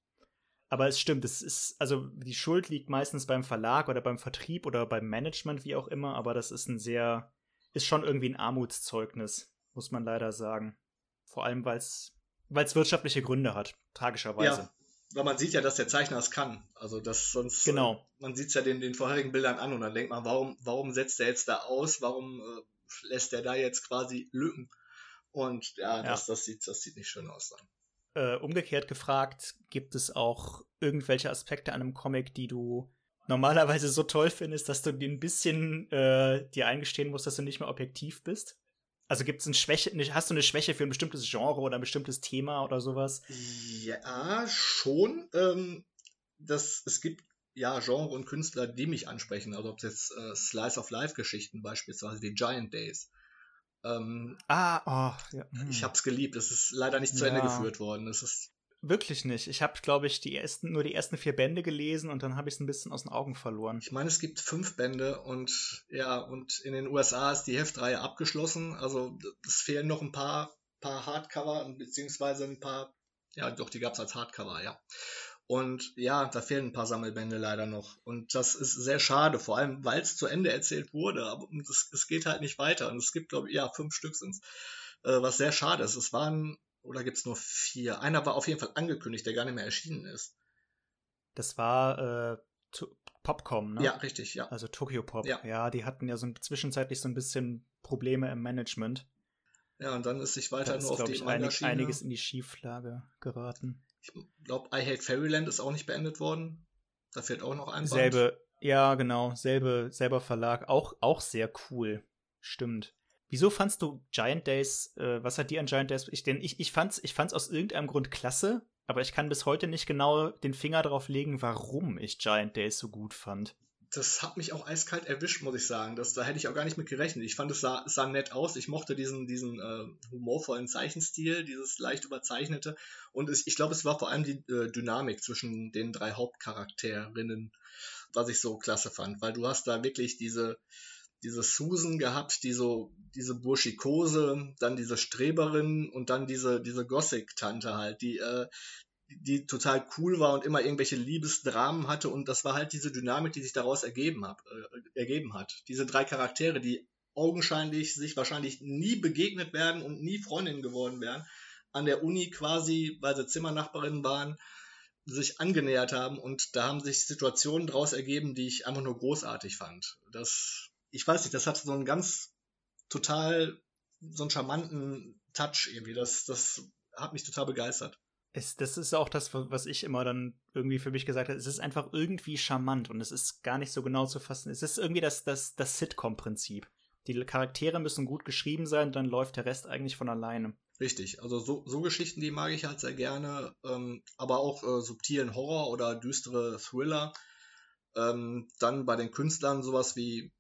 Aber es stimmt, es ist, also die Schuld liegt meistens beim Verlag oder beim Vertrieb oder beim Management, wie auch immer, aber das ist ein sehr, ist schon irgendwie ein Armutszeugnis, muss man leider sagen. Vor allem, weil es wirtschaftliche Gründe hat, tragischerweise. Ja, weil man sieht ja, dass der Zeichner es kann. Also das sonst. Genau. Äh, man sieht es ja den, den vorherigen Bildern an und dann denkt man, warum, warum setzt er jetzt da aus? Warum äh, lässt er da jetzt quasi Lücken? Und ja, ja. Das, das, sieht, das sieht nicht schön aus dann. Äh, umgekehrt gefragt, gibt es auch irgendwelche Aspekte an einem Comic, die du normalerweise so toll findest, dass du dir ein bisschen äh, dir eingestehen musst, dass du nicht mehr objektiv bist? Also gibt es eine Schwäche, hast du eine Schwäche für ein bestimmtes Genre oder ein bestimmtes Thema oder sowas? Ja, schon. Ähm, das, es gibt ja Genre und Künstler, die mich ansprechen. Also ob es jetzt äh, Slice of Life Geschichten beispielsweise wie Giant Days. Ähm, ah, oh, ja. Ich hm. hab's geliebt. Es ist leider nicht zu ja. Ende geführt worden. Es ist Wirklich nicht. Ich habe, glaube ich, die ersten, nur die ersten vier Bände gelesen und dann habe ich es ein bisschen aus den Augen verloren. Ich meine, es gibt fünf Bände und ja, und in den USA ist die Heftreihe abgeschlossen. Also es fehlen noch ein paar, paar Hardcover beziehungsweise ein paar, ja, doch, die gab es als Hardcover, ja. Und ja, da fehlen ein paar Sammelbände leider noch. Und das ist sehr schade, vor allem weil es zu Ende erzählt wurde. Aber es, geht halt nicht weiter. Und es gibt, glaube ich, ja, fünf Stück sind äh, was sehr schade ist. Es waren oder gibt es nur vier? Einer war auf jeden Fall angekündigt, der gar nicht mehr erschienen ist. Das war, äh, Popcom, ne? Ja, richtig, ja. Also Tokyo Pop. Ja. ja, die hatten ja so zwischenzeitlich so ein bisschen Probleme im Management. Ja, und dann ist sich weiter Da ist, nur auf glaube die ich, einig, einiges in die Schieflage geraten. Ich glaube, I Hate Fairyland ist auch nicht beendet worden. Da fehlt auch noch ein Band. Selbe, ja, genau, selbe, selber Verlag. Auch, auch sehr cool. Stimmt. Wieso fandst du Giant Days, äh, was hat dir an Giant Days, ich, denn ich, ich fand's, ich fand's aus irgendeinem Grund klasse, aber ich kann bis heute nicht genau den Finger drauf legen, warum ich Giant Days so gut fand. Das hat mich auch eiskalt erwischt, muss ich sagen. Das, da hätte ich auch gar nicht mit gerechnet. Ich fand, es sah, sah nett aus. Ich mochte diesen, diesen äh, humorvollen Zeichenstil, dieses leicht überzeichnete. Und es, ich glaube, es war vor allem die äh, Dynamik zwischen den drei Hauptcharakterinnen, was ich so klasse fand. Weil du hast da wirklich diese, diese Susan gehabt, die so, diese Burschikose, dann diese Streberin und dann diese, diese Gothic-Tante halt, die, äh, die total cool war und immer irgendwelche Liebesdramen hatte und das war halt diese Dynamik, die sich daraus ergeben, hab, äh, ergeben hat. Diese drei Charaktere, die augenscheinlich sich wahrscheinlich nie begegnet werden und nie Freundinnen geworden wären, an der Uni quasi, weil sie Zimmernachbarinnen waren, sich angenähert haben und da haben sich Situationen daraus ergeben, die ich einfach nur großartig fand. Das, ich weiß nicht, das hat so einen ganz total, so einen charmanten Touch irgendwie. Das, das hat mich total begeistert. Es, das ist auch das, was ich immer dann irgendwie für mich gesagt habe. Es ist einfach irgendwie charmant und es ist gar nicht so genau zu fassen. Es ist irgendwie das, das, das Sitcom-Prinzip. Die Charaktere müssen gut geschrieben sein, dann läuft der Rest eigentlich von alleine. Richtig, also so, so Geschichten, die mag ich halt sehr gerne, ähm, aber auch äh, subtilen Horror oder düstere Thriller. Ähm, dann bei den Künstlern sowas wie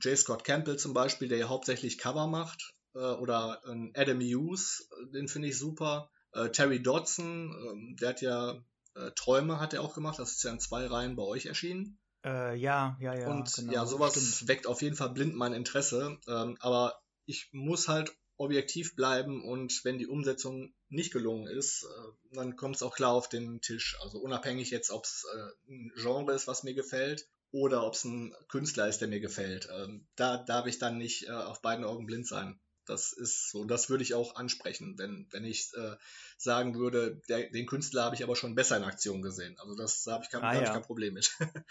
J. Scott Campbell zum Beispiel, der ja hauptsächlich Cover macht, äh, oder äh, Adam Hughes, den finde ich super. Äh, Terry Dodson, ähm, der hat ja äh, Träume hat er auch gemacht, das ist ja in zwei Reihen bei euch erschienen. Äh, ja, ja, ja. Und genau, ja, sowas stimmt. weckt auf jeden Fall blind mein Interesse. Ähm, aber ich muss halt objektiv bleiben und wenn die Umsetzung nicht gelungen ist, äh, dann kommt es auch klar auf den Tisch. Also unabhängig jetzt, ob es äh, ein Genre ist, was mir gefällt oder ob es ein Künstler ist, der mir gefällt. Ähm, da darf ich dann nicht äh, auf beiden Augen blind sein. Das ist so, das würde ich auch ansprechen, wenn, wenn ich äh, sagen würde, der, den Künstler habe ich aber schon besser in Aktion gesehen. Also das da habe ich, kein- Ah, da hab ich ja. kein Problem mit.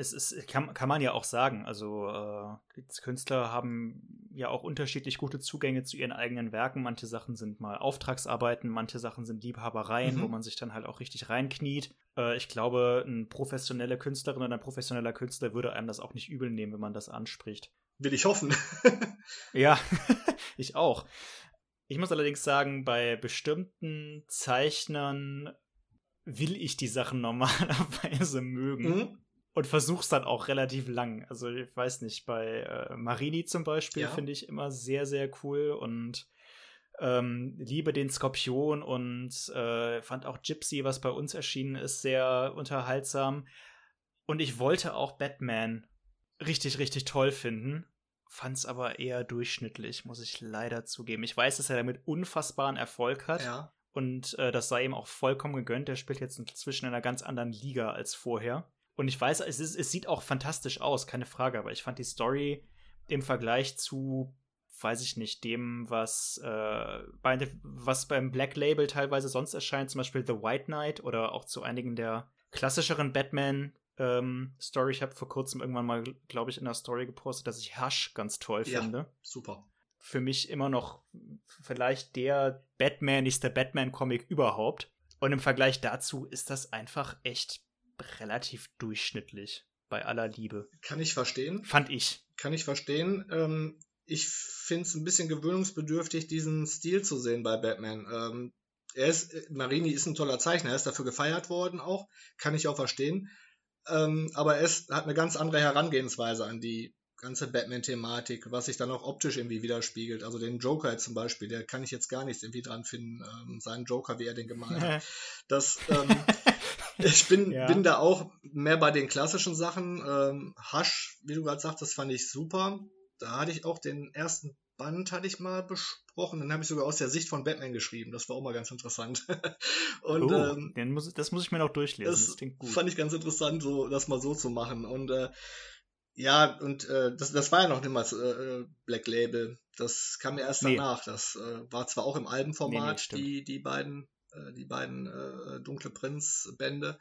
Es ist, kann, kann man ja auch sagen. Also, äh, Künstler haben ja auch unterschiedlich gute Zugänge zu ihren eigenen Werken. Manche Sachen sind mal Auftragsarbeiten, manche Sachen sind Liebhabereien, Mhm. wo man sich dann halt auch richtig reinkniet. Äh, ich glaube, eine professionelle Künstlerin oder ein professioneller Künstler würde einem das auch nicht übel nehmen, wenn man das anspricht. Will ich hoffen. Ja, ich auch. Ich muss allerdings sagen, bei bestimmten Zeichnern will ich die Sachen normalerweise mögen Mhm. und versuch's dann auch relativ lang. Also ich weiß nicht, bei äh, Marini zum Beispiel Ja. finde ich immer sehr, sehr cool und ähm, liebe den Skorpion und äh, fand auch Gypsy, was bei uns erschienen ist, sehr unterhaltsam. Und ich wollte auch Batman richtig, richtig toll finden. Fand's aber eher durchschnittlich, muss ich leider zugeben. Ich weiß, dass er damit unfassbaren Erfolg hat. Ja. Und äh, das sei ihm auch vollkommen gegönnt. Der spielt jetzt inzwischen in einer ganz anderen Liga als vorher. Und ich weiß, es, ist, es sieht auch fantastisch aus, keine Frage, aber ich fand die Story im Vergleich zu, weiß ich nicht, dem, was, äh, bei, was beim Black Label teilweise sonst erscheint, zum Beispiel The White Knight oder auch zu einigen der klassischeren Batman. Ähm, Story. Ich habe vor kurzem irgendwann mal, glaube ich, in der Story gepostet, dass ich Hush ganz toll Ja. finde Super. für mich immer noch vielleicht der Batmanigste Batman-Comic überhaupt. Und im Vergleich dazu ist das einfach echt relativ durchschnittlich. Bei aller Liebe. Kann ich verstehen. Fand ich. Kann ich verstehen. Ähm, ich finde es ein bisschen gewöhnungsbedürftig, diesen Stil zu sehen bei Batman. Ähm, er ist, äh, Marini ist ein toller Zeichner, er ist dafür gefeiert worden auch, kann ich auch verstehen. Ähm, aber er ist, hat eine ganz andere Herangehensweise an die ganze Batman-Thematik, was sich dann auch optisch irgendwie widerspiegelt. Also den Joker zum Beispiel, der kann ich jetzt gar nichts irgendwie dran finden, ähm, seinen Joker, wie er den gemalt hat. Das, ähm, ich bin, Ja. bin da auch mehr bei den klassischen Sachen. Ähm, Hush, wie du gerade sagtest, fand ich super. Da hatte ich auch den ersten Band hatte ich mal besprochen. Den habe ich sogar aus der Sicht von Batman geschrieben. Das war auch mal ganz interessant. Und oh, ähm, den muss, das muss ich mir noch durchlesen. Das, das klingt gut. fand ich ganz interessant, so das mal so zu machen. Und äh, ja, und äh, das, das war ja noch niemals äh, Black Label. Das kam ja erst Nee. danach. Das äh, war zwar auch im Nee, nee, Albenformat, stimmt. die, die beiden, äh, die beiden äh, Dunkle Prinz-Bände.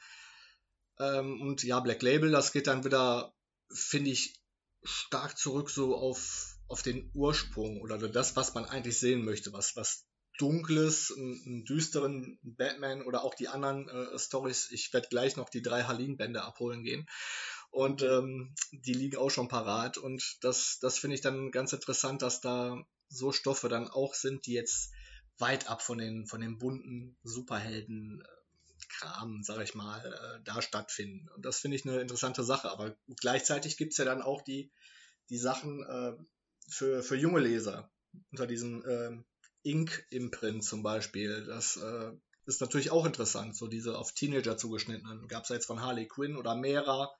Ähm, und ja, Black Label, das geht dann wieder, finde ich, stark zurück so auf, auf den Ursprung oder das, was man eigentlich sehen möchte, was, was Dunkles, einen, düsteren Batman oder auch die anderen äh, Stories. Ich werde gleich noch die drei Halin-Bände abholen gehen. Und ähm, die liegen auch schon parat. Und das, das finde ich dann ganz interessant, dass da so Stoffe dann auch sind, die jetzt weit ab von den, von den bunten Superhelden äh, Kram, sag ich mal, äh, da stattfinden. Und das finde ich eine interessante Sache. Aber gleichzeitig gibt es ja dann auch die, die Sachen äh, für, für junge Leser unter diesem äh, Ink-Imprint zum Beispiel. Das äh, ist natürlich auch interessant, so diese auf Teenager zugeschnittenen. Gab es jetzt von Harley Quinn oder Mera.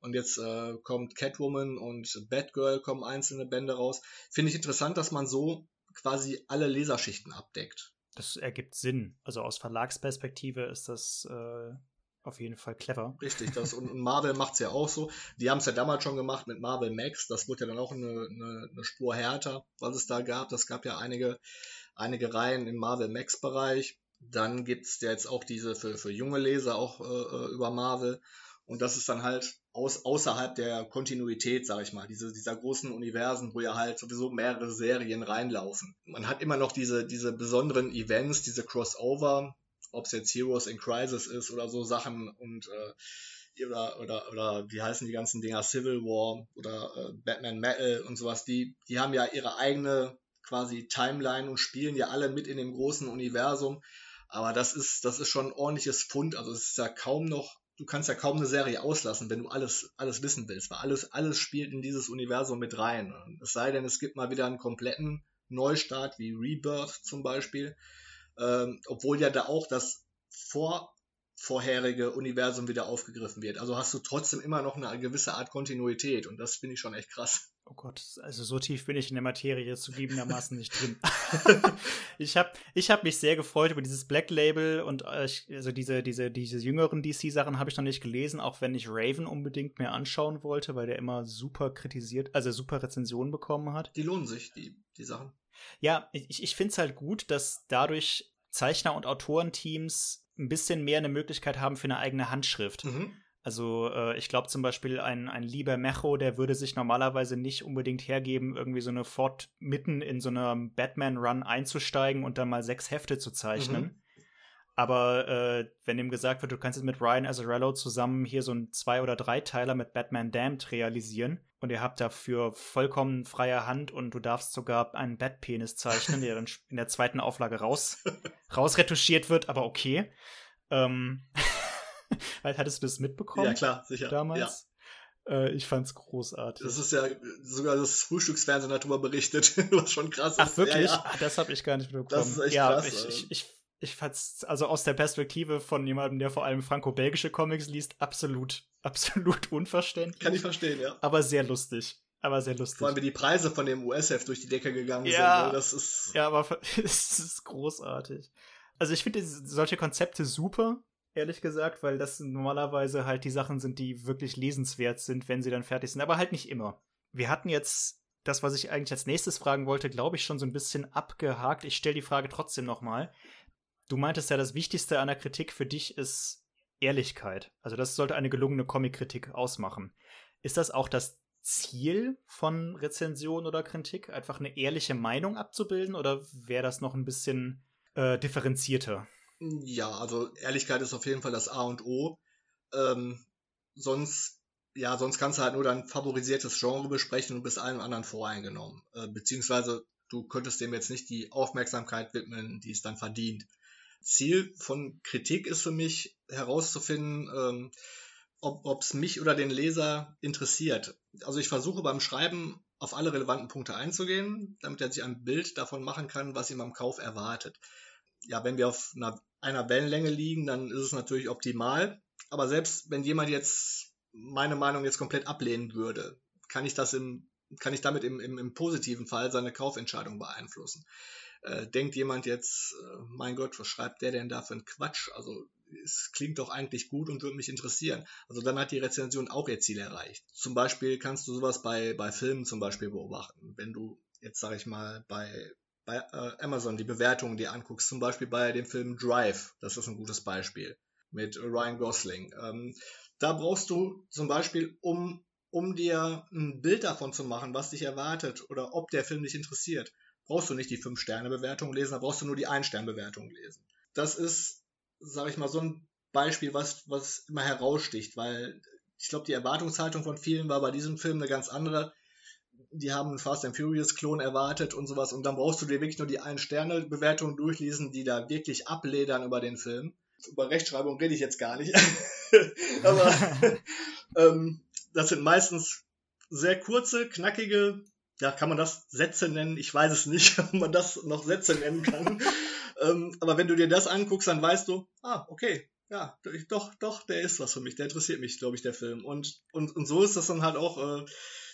Und jetzt äh, kommt Catwoman und Batgirl kommen einzelne Bände raus. Finde ich interessant, dass man so quasi alle Leserschichten abdeckt. Das ergibt Sinn. Also aus Verlagsperspektive ist das äh, auf jeden Fall clever. Richtig, das und, Marvel macht es ja auch so. Die haben es ja damals schon gemacht mit Marvel Max. Das wurde ja dann auch eine, eine, eine Spur härter, was es da gab. Das gab ja einige, einige Reihen im Marvel Max-Bereich. Dann gibt es ja jetzt auch diese für, für junge Leser auch äh, äh über Marvel. Und das ist dann halt aus, außerhalb der Kontinuität, sag ich mal, diese, dieser großen Universen, wo ja halt sowieso mehrere Serien reinlaufen. Man hat immer noch diese, diese besonderen Events, diese Crossover, ob es jetzt Heroes in Crisis ist oder so Sachen und äh, oder, oder, oder wie heißen die ganzen Dinger, Civil War oder äh, Batman Metal und sowas, die, die haben ja ihre eigene quasi Timeline und spielen ja alle mit in dem großen Universum. Aber das ist, das ist schon ein ordentliches Fund. Also es ist ja kaum noch du kannst ja kaum eine Serie auslassen, wenn du alles, alles wissen willst, weil alles, alles spielt in dieses Universum mit rein. Es sei denn, es gibt mal wieder einen kompletten Neustart, wie Rebirth zum Beispiel, ähm, obwohl ja da auch das vor, vorherige Universum wieder aufgegriffen wird. Also hast du trotzdem immer noch eine gewisse Art Kontinuität und das finde ich schon echt krass. Oh Gott, also so tief bin ich in der Materie zugegebenermaßen nicht drin. ich habe ich hab mich sehr gefreut über dieses Black Label und äh, also diese, diese, diese jüngeren DC-Sachen habe ich noch nicht gelesen, auch wenn ich Raven unbedingt mehr anschauen wollte, weil der immer super kritisiert, also super Rezensionen bekommen hat. Die lohnen sich, die, die Sachen. Ja, ich, ich finde es halt gut, dass dadurch Zeichner- und Autorenteams ein bisschen mehr eine Möglichkeit haben für eine eigene Handschrift. Mhm. Also äh, ich glaube zum Beispiel ein, ein lieber Mecho, der würde sich normalerweise nicht unbedingt hergeben, irgendwie so eine Fort mitten in so einer Batman-Run einzusteigen und dann mal sechs Hefte zu zeichnen. Mhm. Aber äh, wenn ihm gesagt wird, du kannst jetzt mit Ryan Azzarello zusammen hier so ein Zwei- oder Dreiteiler mit Batman Damned realisieren und ihr habt dafür vollkommen freie Hand und du darfst sogar einen Batpenis zeichnen, der dann in der zweiten Auflage raus, rausretuschiert wird, aber okay. Ähm Weil hattest du das mitbekommen? Ja, klar, sicher. Damals? Ja. Äh, ich fand's großartig. Das ist ja sogar das Frühstücksfernsehen darüber berichtet, was schon krass ist. Ach, wirklich? Ja, ja. Ach, das habe ich gar nicht mitbekommen. Das ist echt ja, krass. Ich, also. ich, ich, ich fand's, also aus der Perspektive von jemandem, der vor allem franco-belgische Comics liest, absolut, absolut unverständlich. Kann ich verstehen, ja. Aber sehr lustig aber sehr lustig. Vor allem, wie die Preise von dem US-Heft durch die Decke gegangen ja, sind. Ne? Das ist ja, aber es ist großartig. Also ich finde solche Konzepte super ehrlich gesagt, weil das normalerweise halt die Sachen sind, die wirklich lesenswert sind, wenn sie dann fertig sind, aber halt nicht immer. Wir hatten jetzt das, was ich eigentlich als nächstes fragen wollte, glaube ich, schon so ein bisschen abgehakt. Ich stelle die Frage trotzdem nochmal. Du meintest ja, das Wichtigste an der Kritik für dich ist Ehrlichkeit. Also das sollte eine gelungene Comic-Kritik ausmachen. Ist das auch das Ziel von Rezension oder Kritik, einfach eine ehrliche Meinung abzubilden, oder wäre das noch ein bisschen äh, differenzierter? Ja, also Ehrlichkeit ist auf jeden Fall das A und O. Ähm, sonst, ja, sonst kannst du halt nur dein favorisiertes Genre besprechen und bist allem anderen voreingenommen. Äh, beziehungsweise du könntest dem jetzt nicht die Aufmerksamkeit widmen, die es dann verdient. Ziel von Kritik ist für mich herauszufinden, ähm, ob es mich oder den Leser interessiert. Also ich versuche beim Schreiben auf alle relevanten Punkte einzugehen, damit er sich ein Bild davon machen kann, was ihm am Kauf erwartet ja, wenn wir auf einer, einer Wellenlänge liegen, dann ist es natürlich optimal. Aber selbst wenn jemand jetzt meine Meinung jetzt komplett ablehnen würde, kann ich das im, kann ich damit im, im, im positiven Fall seine Kaufentscheidung beeinflussen. Äh, denkt jemand jetzt, äh, mein Gott, was schreibt der denn da für einen Quatsch? Also es klingt doch eigentlich gut und würde mich interessieren. Also dann hat die Rezension auch ihr Ziel erreicht. Zum Beispiel kannst du sowas bei, bei Filmen zum Beispiel beobachten. Wenn du jetzt, sage ich mal, bei bei äh, Amazon die Bewertungen dir anguckst, zum Beispiel bei dem Film Drive, das ist ein gutes Beispiel mit Ryan Gosling. Ähm, da brauchst du zum Beispiel, um, um dir ein Bild davon zu machen, was dich erwartet oder ob der Film dich interessiert, brauchst du nicht die 5-Sterne-Bewertung lesen, da brauchst du nur die 1-Stern-Bewertung lesen. Das ist, sag ich mal, so ein Beispiel, was, was immer heraussticht, weil ich glaube, die Erwartungshaltung von vielen war bei diesem Film eine ganz andere. Die haben einen Fast and Furious Klon erwartet und sowas und dann brauchst du dir wirklich nur die 1-Sterne-Bewertung durchlesen, die da wirklich abledern über den Film. Über Rechtschreibung rede ich jetzt gar nicht. Aber ähm, das sind meistens sehr kurze, knackige ja, kann man das Sätze nennen? Ich weiß es nicht, ob man das noch Sätze nennen kann. ähm, aber wenn du dir das anguckst, dann weißt du, ah, okay, ja, doch, doch, der ist was für mich, der interessiert mich, glaube ich, der Film. Und, und, und so ist das dann halt auch, äh,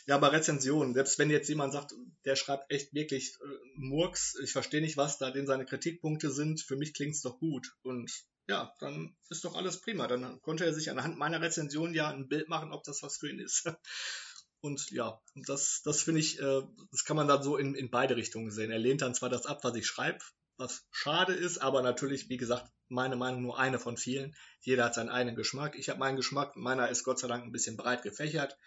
ja, bei Rezensionen. Selbst wenn jetzt jemand sagt, der schreibt echt wirklich äh, Murks, ich verstehe nicht, was da denn seine Kritikpunkte sind, für mich klingt es doch gut. Und ja, dann ist doch alles prima. Dann konnte er sich anhand meiner Rezension ja ein Bild machen, ob das was für ihn ist. Und ja, das, das finde ich, äh, das kann man dann so in, in beide Richtungen sehen. Er lehnt dann zwar das ab, was ich schreibe, was schade ist, aber natürlich, wie gesagt, meine Meinung nur eine von vielen. Jeder hat seinen eigenen Geschmack. Ich habe meinen Geschmack, meiner ist Gott sei Dank ein bisschen breit gefächert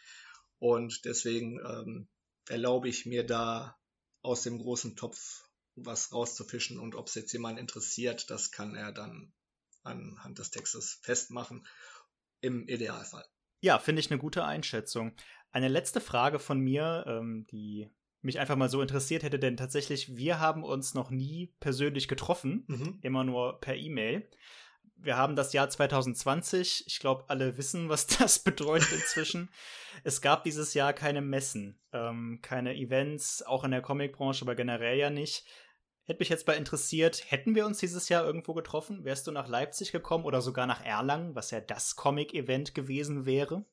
und deswegen ähm, erlaube ich mir da aus dem großen Topf was rauszufischen und ob es jetzt jemand interessiert, das kann er dann anhand des Textes festmachen, im Idealfall. Ja, finde ich eine gute Einschätzung. Eine letzte Frage von mir, ähm, die mich einfach mal so interessiert hätte, denn tatsächlich, wir haben uns noch nie persönlich getroffen, mhm. immer nur per E-Mail. Wir haben das Jahr 2020. Ich glaube, alle wissen, was das bedeutet inzwischen. es gab dieses Jahr keine Messen, ähm, keine Events, auch in der Comicbranche, aber generell ja nicht. Hätte mich jetzt mal interessiert, hätten wir uns dieses Jahr irgendwo getroffen? Wärst du nach Leipzig gekommen oder sogar nach Erlangen, was ja das Comic-Event gewesen wäre?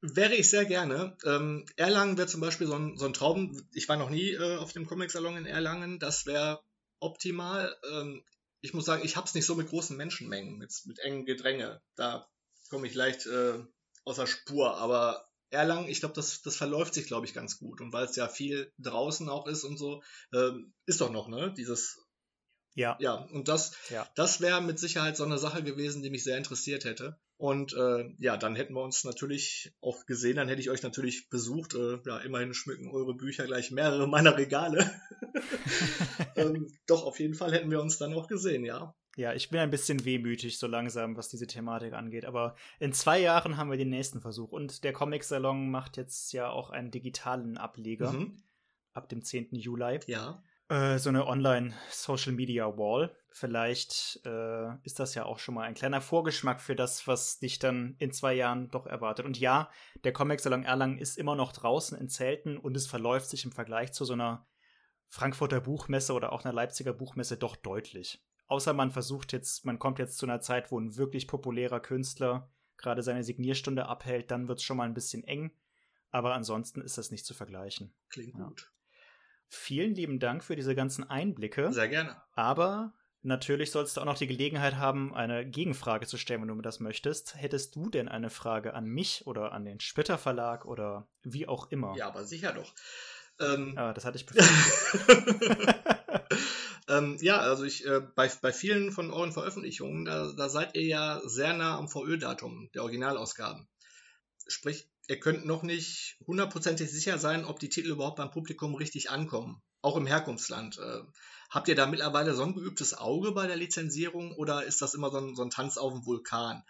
Wäre ich sehr gerne. Ähm, Erlangen wäre zum Beispiel so ein, so ein, Traum. Ich war noch nie äh, auf dem Comic-Salon in Erlangen. Das wäre optimal. Ähm, ich muss sagen, ich habe es nicht so mit großen Menschenmengen, mit, mit engen Gedränge. Da komme ich leicht äh, außer Spur. Aber Erlangen, ich glaube, das, das verläuft sich, glaube ich, ganz gut. Und weil es ja viel draußen auch ist und so, äh, ist doch noch, ne? Dieses. Ja. Ja, und das, ja. das wäre mit Sicherheit so eine Sache gewesen, die mich sehr interessiert hätte. Und äh, ja, dann hätten wir uns natürlich auch gesehen, dann hätte ich euch natürlich besucht. Äh, ja, immerhin schmücken eure Bücher gleich mehrere meiner Regale. ähm, doch, auf jeden Fall hätten wir uns dann auch gesehen, ja. Ja, ich bin ein bisschen wehmütig so langsam, was diese Thematik angeht. Aber in zwei Jahren haben wir den nächsten Versuch. Und der Comic-Salon macht jetzt ja auch einen digitalen Ableger mhm. ab dem 10. Juli. Ja. Äh, so eine Online-Social-Media-Wall. Vielleicht äh, ist das ja auch schon mal ein kleiner Vorgeschmack für das, was dich dann in zwei Jahren doch erwartet. Und ja, der Comic-Salon Erlangen ist immer noch draußen in Zelten und es verläuft sich im Vergleich zu so einer Frankfurter Buchmesse oder auch einer Leipziger Buchmesse doch deutlich. Außer man versucht jetzt, man kommt jetzt zu einer Zeit, wo ein wirklich populärer Künstler gerade seine Signierstunde abhält, dann wird es schon mal ein bisschen eng. Aber ansonsten ist das nicht zu vergleichen. Klingt ja. gut. Vielen lieben Dank für diese ganzen Einblicke. Sehr gerne. Aber natürlich sollst du auch noch die Gelegenheit haben, eine Gegenfrage zu stellen, wenn du das möchtest. Hättest du denn eine Frage an mich oder an den Splitter Verlag oder wie auch immer? Ja, aber sicher doch. Ähm, ah, das hatte ich befürchtet. ähm, ja, also ich äh, bei, bei vielen von euren Veröffentlichungen, da, da seid ihr ja sehr nah am VÖ-Datum der Originalausgaben. Sprich, ihr könnt noch nicht hundertprozentig sicher sein, ob die Titel überhaupt beim Publikum richtig ankommen, auch im Herkunftsland. Äh, habt ihr da mittlerweile so ein geübtes Auge bei der Lizenzierung oder ist das immer so ein, so ein Tanz auf dem Vulkan?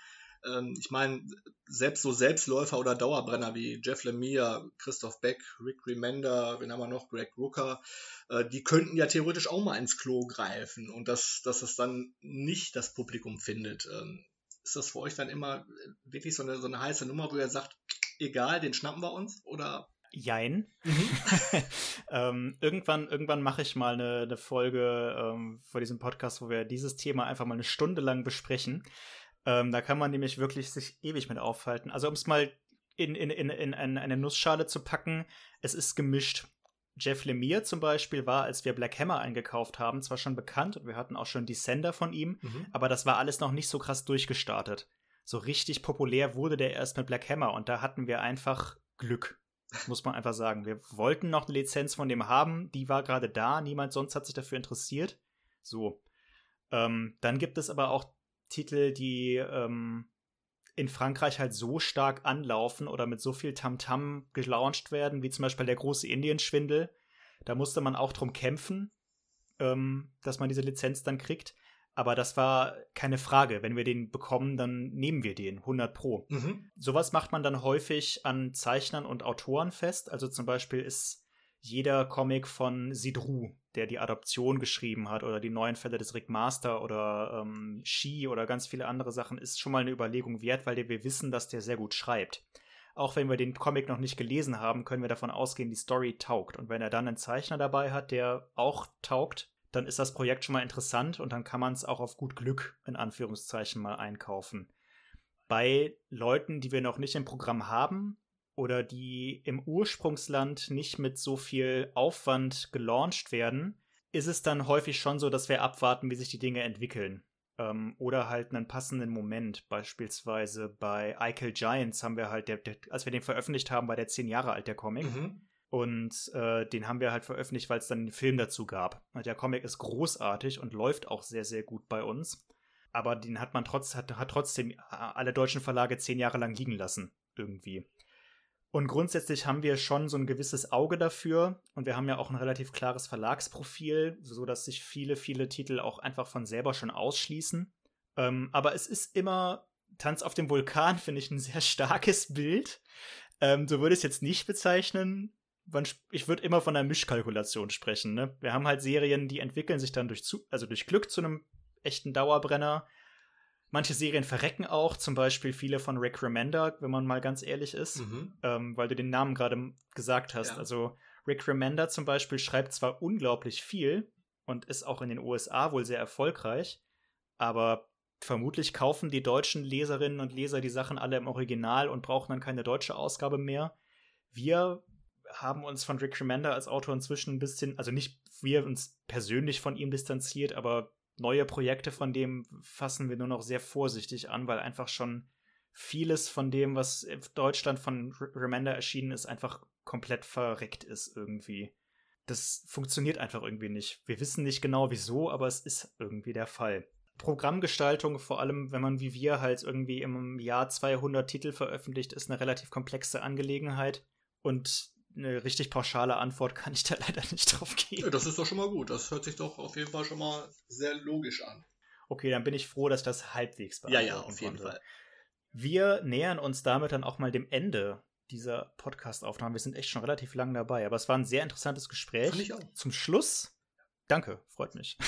Ähm, ich meine, selbst so Selbstläufer oder Dauerbrenner wie Jeff Lemire, Christoph Beck, Rick Remender, wen haben wir noch, Greg Rooker, äh, die könnten ja theoretisch auch mal ins Klo greifen und dass, dass es dann nicht das Publikum findet. Ähm, ist das für euch dann immer wirklich so eine, so eine heiße Nummer, wo ihr sagt, egal, den schnappen wir uns? Oder Jein. Mhm. ähm, irgendwann irgendwann mache ich mal eine, eine Folge ähm, vor diesem Podcast, wo wir dieses Thema einfach mal eine Stunde lang besprechen. Ähm, da kann man nämlich wirklich sich ewig mit aufhalten. Also um es mal in, in, in, in eine Nussschale zu packen, es ist gemischt. Jeff Lemire zum Beispiel war, als wir Black Hammer eingekauft haben, zwar schon bekannt und wir hatten auch schon Descender von ihm, mhm. aber das war alles noch nicht so krass durchgestartet so richtig populär wurde der erst mit Black Hammer und da hatten wir einfach Glück, muss man einfach sagen. Wir wollten noch eine Lizenz von dem haben, die war gerade da, niemand sonst hat sich dafür interessiert. So. Ähm, dann gibt es aber auch Titel, die ähm, in Frankreich halt so stark anlaufen oder mit so viel Tamtam -Tam gelauncht werden, wie zum Beispiel der große Indienschwindel. Da musste man auch drum kämpfen, ähm, dass man diese Lizenz dann kriegt. Aber das war keine Frage. Wenn wir den bekommen, dann nehmen wir den 100 Pro. Mhm. Sowas macht man dann häufig an Zeichnern und Autoren fest. Also zum Beispiel ist jeder Comic von Sidru, der die Adoption geschrieben hat, oder die neuen Fälle des Rick Master oder ähm, Shi oder ganz viele andere Sachen, ist schon mal eine Überlegung wert, weil wir wissen, dass der sehr gut schreibt. Auch wenn wir den Comic noch nicht gelesen haben, können wir davon ausgehen, die Story taugt. Und wenn er dann einen Zeichner dabei hat, der auch taugt, dann ist das Projekt schon mal interessant und dann kann man es auch auf gut Glück in Anführungszeichen mal einkaufen. Bei Leuten, die wir noch nicht im Programm haben oder die im Ursprungsland nicht mit so viel Aufwand gelauncht werden, ist es dann häufig schon so, dass wir abwarten, wie sich die Dinge entwickeln. Ähm, oder halt einen passenden Moment. Beispielsweise bei Eichel Giants haben wir halt, der, der, als wir den veröffentlicht haben, war der zehn Jahre alt, der Comic. Mhm. Und äh, den haben wir halt veröffentlicht, weil es dann einen Film dazu gab. Der Comic ist großartig und läuft auch sehr, sehr gut bei uns. Aber den hat man trotz, hat, hat trotzdem äh, alle deutschen Verlage zehn Jahre lang liegen lassen, irgendwie. Und grundsätzlich haben wir schon so ein gewisses Auge dafür und wir haben ja auch ein relativ klares Verlagsprofil, so dass sich viele, viele Titel auch einfach von selber schon ausschließen. Ähm, aber es ist immer Tanz auf dem Vulkan, finde ich, ein sehr starkes Bild. Ähm, so würde jetzt nicht bezeichnen ich würde immer von einer Mischkalkulation sprechen. Ne? Wir haben halt Serien, die entwickeln sich dann durch, zu, also durch Glück zu einem echten Dauerbrenner. Manche Serien verrecken auch, zum Beispiel viele von Rick Remender, wenn man mal ganz ehrlich ist, mhm. ähm, weil du den Namen gerade gesagt hast. Ja. Also Rick Remender zum Beispiel schreibt zwar unglaublich viel und ist auch in den USA wohl sehr erfolgreich, aber vermutlich kaufen die deutschen Leserinnen und Leser die Sachen alle im Original und brauchen dann keine deutsche Ausgabe mehr. Wir haben uns von Rick Remender als Autor inzwischen ein bisschen, also nicht wir uns persönlich von ihm distanziert, aber neue Projekte von dem fassen wir nur noch sehr vorsichtig an, weil einfach schon vieles von dem, was in Deutschland von Remender erschienen ist, einfach komplett verreckt ist irgendwie. Das funktioniert einfach irgendwie nicht. Wir wissen nicht genau wieso, aber es ist irgendwie der Fall. Programmgestaltung, vor allem wenn man wie wir halt irgendwie im Jahr 200 Titel veröffentlicht, ist eine relativ komplexe Angelegenheit. Und eine richtig pauschale Antwort kann ich da leider nicht drauf geben. Das ist doch schon mal gut. Das hört sich doch auf jeden Fall schon mal sehr logisch an. Okay, dann bin ich froh, dass das halbwegs beantworten Ja, ja, auf jeden konnte. Fall. Wir nähern uns damit dann auch mal dem Ende dieser Podcast-Aufnahme. Wir sind echt schon relativ lang dabei, aber es war ein sehr interessantes Gespräch. Fand ich auch. Zum Schluss, danke, freut mich.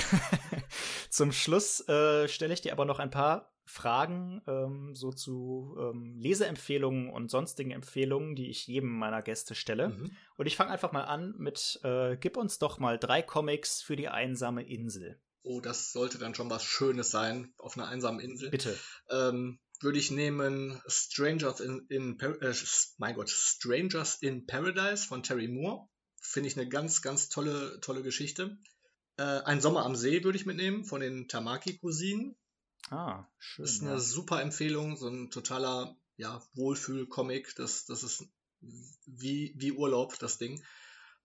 Zum Schluss äh, stelle ich dir aber noch ein paar Fragen ähm, so zu ähm, Leseempfehlungen und sonstigen Empfehlungen, die ich jedem meiner Gäste stelle. Mhm. Und ich fange einfach mal an mit, äh, gib uns doch mal drei Comics für die einsame Insel. Oh, das sollte dann schon was Schönes sein auf einer einsamen Insel. Bitte. Ähm, würde ich nehmen Strangers in, in äh, mein Gott, Strangers in Paradise von Terry Moore. Finde ich eine ganz, ganz tolle, tolle Geschichte. Äh, Ein Sommer am See würde ich mitnehmen von den Tamaki-Cousinen. Ah, schön. Das ist eine ja. super Empfehlung, so ein totaler ja, Wohlfühl-Comic. Das, das ist wie, wie Urlaub, das Ding.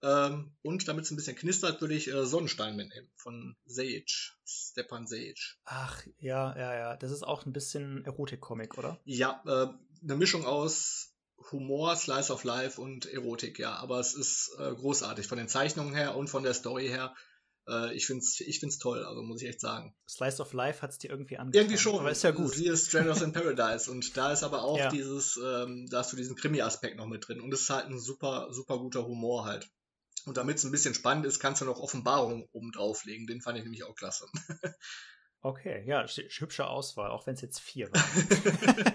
Ähm, und damit es ein bisschen knistert, würde ich äh, Sonnenstein mitnehmen von Sage, Stepan Sage. Ach, ja, ja, ja. Das ist auch ein bisschen Erotik-Comic, oder? Ja, äh, eine Mischung aus Humor, Slice of Life und Erotik, ja. Aber es ist äh, großartig von den Zeichnungen her und von der Story her äh, ich finde es ich find's toll, also muss ich echt sagen. Slice of Life hat es dir irgendwie angefangen. Irgendwie schon. Aber ist ja gut. Sie ist Strangers in Paradise und da ist aber auch ja. dieses, ähm, da hast du diesen Krimi-Aspekt noch mit drin und es ist halt ein super, super guter Humor halt. Und damit es ein bisschen spannend ist, kannst du noch Offenbarungen oben drauflegen. Den fand ich nämlich auch klasse. okay, ja, hübsche Auswahl, auch wenn es jetzt vier war.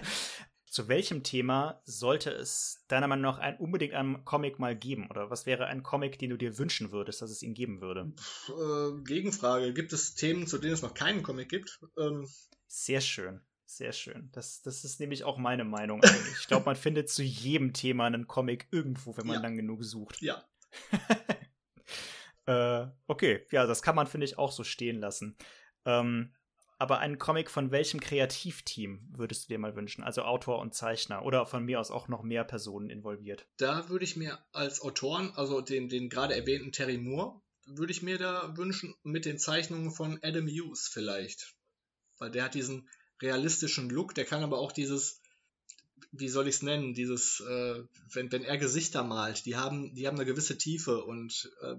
Zu welchem Thema sollte es deiner Meinung nach ein, unbedingt einen Comic mal geben? Oder was wäre ein Comic, den du dir wünschen würdest, dass es ihn geben würde? Äh, Gegenfrage. Gibt es Themen, zu denen es noch keinen Comic gibt? Ähm Sehr schön. Sehr schön. Das, das ist nämlich auch meine Meinung eigentlich. ich glaube, man findet zu jedem Thema einen Comic irgendwo, wenn man ja. lang genug sucht. Ja. äh, okay, ja, das kann man, finde ich, auch so stehen lassen. Ähm, aber einen Comic von welchem Kreativteam würdest du dir mal wünschen? Also Autor und Zeichner oder von mir aus auch noch mehr Personen involviert? Da würde ich mir als Autoren, also den, den gerade erwähnten Terry Moore, würde ich mir da wünschen mit den Zeichnungen von Adam Hughes vielleicht. Weil der hat diesen realistischen Look, der kann aber auch dieses wie soll ich es nennen, dieses, äh, wenn, wenn er Gesichter malt, die haben, die haben eine gewisse Tiefe und äh,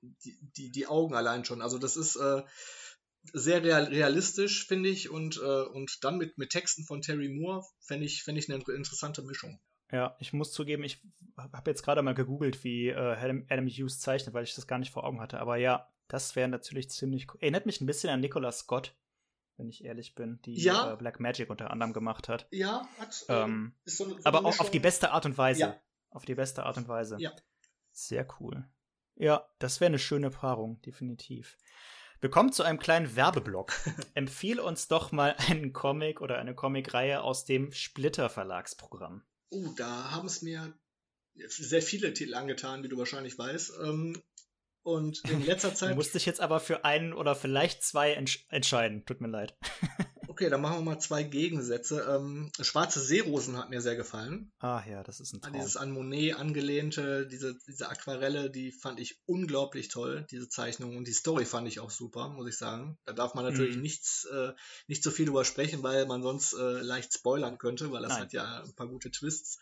die, die, die Augen allein schon. Also das ist äh, sehr real, realistisch, finde ich, und, äh, und dann mit, mit Texten von Terry Moore fände ich, fänd ich eine interessante Mischung. Ja, ich muss zugeben, ich habe jetzt gerade mal gegoogelt, wie äh, Adam, Adam Hughes zeichnet, weil ich das gar nicht vor Augen hatte. Aber ja, das wäre natürlich ziemlich cool. Erinnert mich ein bisschen an Nicolas Scott, wenn ich ehrlich bin, die ja. äh, Black Magic unter anderem gemacht hat. Ja, hat. Äh, ähm, so eine, so aber auch auf die beste Art und Weise. Ja. Auf die beste Art und Weise. Ja. Sehr cool. Ja, das wäre eine schöne Paarung, definitiv. Wir kommen zu einem kleinen Werbeblock. Empfiehl uns doch mal einen Comic oder eine Comicreihe aus dem Splitter Verlagsprogramm. Oh, da haben es mir sehr viele Titel angetan, wie du wahrscheinlich weißt. Ähm, und in letzter Zeit. Du musst dich jetzt aber für einen oder vielleicht zwei entsch entscheiden. Tut mir leid. okay, dann machen wir mal zwei Gegensätze. Ähm, Schwarze Seerosen hat mir sehr gefallen. Ah ja, das ist ein Traum. Dieses an Monet angelehnte, diese, diese Aquarelle, die fand ich unglaublich toll, diese Zeichnung. Und die Story fand ich auch super, muss ich sagen. Da darf man natürlich mhm. nichts, äh, nicht so viel drüber sprechen, weil man sonst äh, leicht spoilern könnte, weil das Nein. hat ja ein paar gute Twists.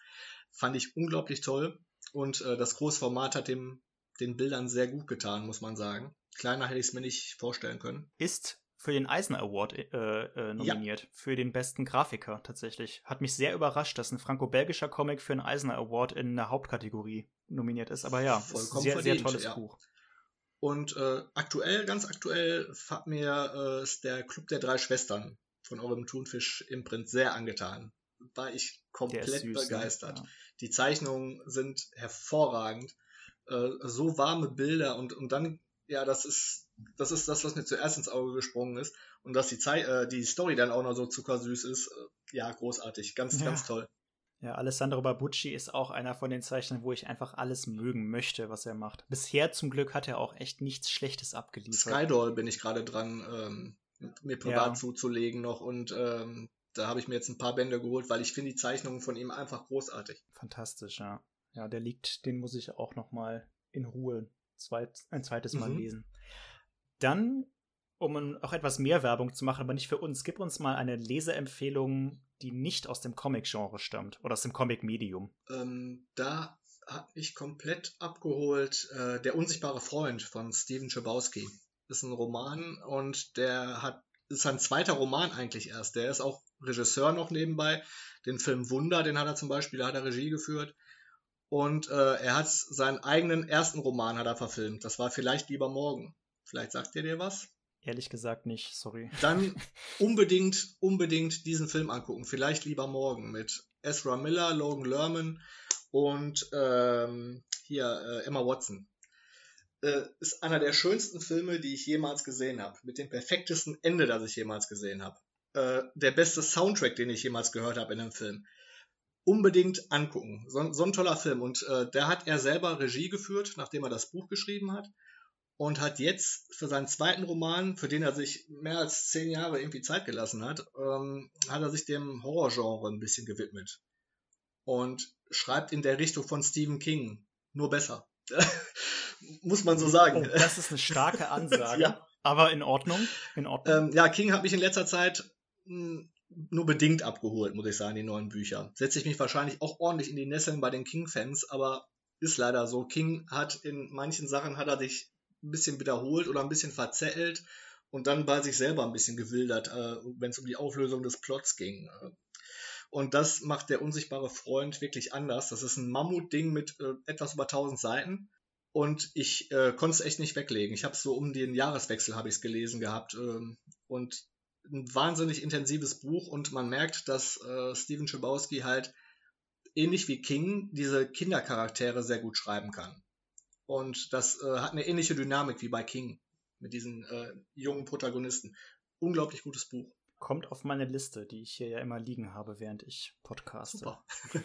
Fand ich unglaublich toll. Und äh, das Großformat hat dem den Bildern sehr gut getan, muss man sagen. Kleiner hätte ich es mir nicht vorstellen können. Ist für den Eisner Award äh, äh, nominiert, ja. für den besten Grafiker tatsächlich. Hat mich sehr überrascht, dass ein franco-belgischer Comic für einen Eisner Award in der Hauptkategorie nominiert ist. Aber ja, Vollkommen sehr, verdient, sehr tolles ja. Buch. Und äh, aktuell, ganz aktuell, hat mir äh, der Club der drei Schwestern von eurem Thunfisch-Imprint sehr angetan. War ich komplett süß, ne? begeistert. Ne? Ja. Die Zeichnungen sind hervorragend äh, so warme Bilder und, und dann, ja, das ist, das ist das, was mir zuerst ins Auge gesprungen ist. Und dass die, Zei äh, die Story dann auch noch so zuckersüß ist, äh, ja, großartig, ganz, ja. ganz toll. Ja, Alessandro Babucci ist auch einer von den Zeichnern, wo ich einfach alles mögen möchte, was er macht. Bisher zum Glück hat er auch echt nichts Schlechtes abgeliefert. Skydoll bin ich gerade dran, ähm, mir privat ja. zuzulegen noch und ähm, da habe ich mir jetzt ein paar Bände geholt, weil ich finde die Zeichnungen von ihm einfach großartig. Fantastisch, ja. Ja, der liegt, den muss ich auch noch mal in Ruhe zweit, ein zweites Mal mhm. lesen. Dann, um auch etwas mehr Werbung zu machen, aber nicht für uns, gib uns mal eine Leseempfehlung, die nicht aus dem Comic-Genre stammt oder aus dem Comic-Medium. Ähm, da hat mich komplett abgeholt äh, Der unsichtbare Freund von Steven. Das ist ein Roman und der hat ist sein zweiter Roman eigentlich erst. Der ist auch Regisseur noch nebenbei. Den Film Wunder, den hat er zum Beispiel, da hat er Regie geführt. Und äh, er hat seinen eigenen ersten Roman hat er verfilmt. Das war vielleicht lieber morgen. Vielleicht sagt ihr dir was? Ehrlich gesagt nicht, sorry. Dann unbedingt, unbedingt diesen Film angucken. Vielleicht lieber morgen mit Ezra Miller, Logan Lerman und ähm, hier äh, Emma Watson. Äh, ist einer der schönsten Filme, die ich jemals gesehen habe. Mit dem perfektesten Ende, das ich jemals gesehen habe. Äh, der beste Soundtrack, den ich jemals gehört habe in einem Film unbedingt angucken. So, so ein toller Film. Und äh, da hat er selber Regie geführt, nachdem er das Buch geschrieben hat. Und hat jetzt für seinen zweiten Roman, für den er sich mehr als zehn Jahre irgendwie Zeit gelassen hat, ähm, hat er sich dem Horrorgenre ein bisschen gewidmet. Und schreibt in der Richtung von Stephen King. Nur besser. Muss man so sagen. Oh, das ist eine starke Ansage. ja. Aber in Ordnung. In Ordnung. Ähm, ja, King hat mich in letzter Zeit mh, hm, nur bedingt abgeholt, muss ich sagen, die neuen Bücher. Setze ich mich wahrscheinlich auch ordentlich in die Nesseln bei den King-Fans, aber ist leider so. King hat in manchen Sachen hat er sich ein bisschen wiederholt oder ein bisschen verzettelt und dann bei sich selber ein bisschen gewildert, äh, wenn es um die Auflösung des Plots ging. Und das macht der unsichtbare Freund wirklich anders. Das ist ein Mammutding mit äh, etwas über 1000 Seiten. Und ich äh, konnte es echt nicht weglegen. Ich habe es so um den Jahreswechsel habe ich es gelesen gehabt. Ähm, und ein wahnsinnig intensives Buch und man merkt, dass äh, Steven Schabowski halt ähnlich wie King diese Kindercharaktere sehr gut schreiben kann. Und das äh, hat eine ähnliche Dynamik wie bei King mit diesen äh, jungen Protagonisten. Unglaublich gutes Buch. Kommt auf meine Liste, die ich hier ja immer liegen habe, während ich podcaste. Super.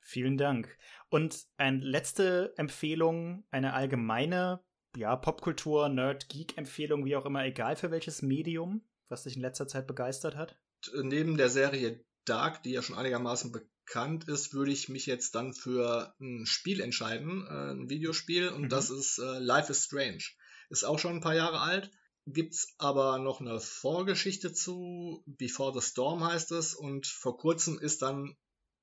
Vielen Dank. Und eine letzte Empfehlung, eine allgemeine ja, Popkultur, Nerd, Geek-Empfehlung, wie auch immer, egal für welches Medium was dich in letzter Zeit begeistert hat? Neben der Serie Dark, die ja schon einigermaßen bekannt ist, würde ich mich jetzt dann für ein Spiel entscheiden, äh, ein Videospiel, und mhm. das ist äh, Life is Strange. Ist auch schon ein paar Jahre alt. gibt's aber noch eine Vorgeschichte zu. Before the Storm heißt es. Und vor kurzem ist dann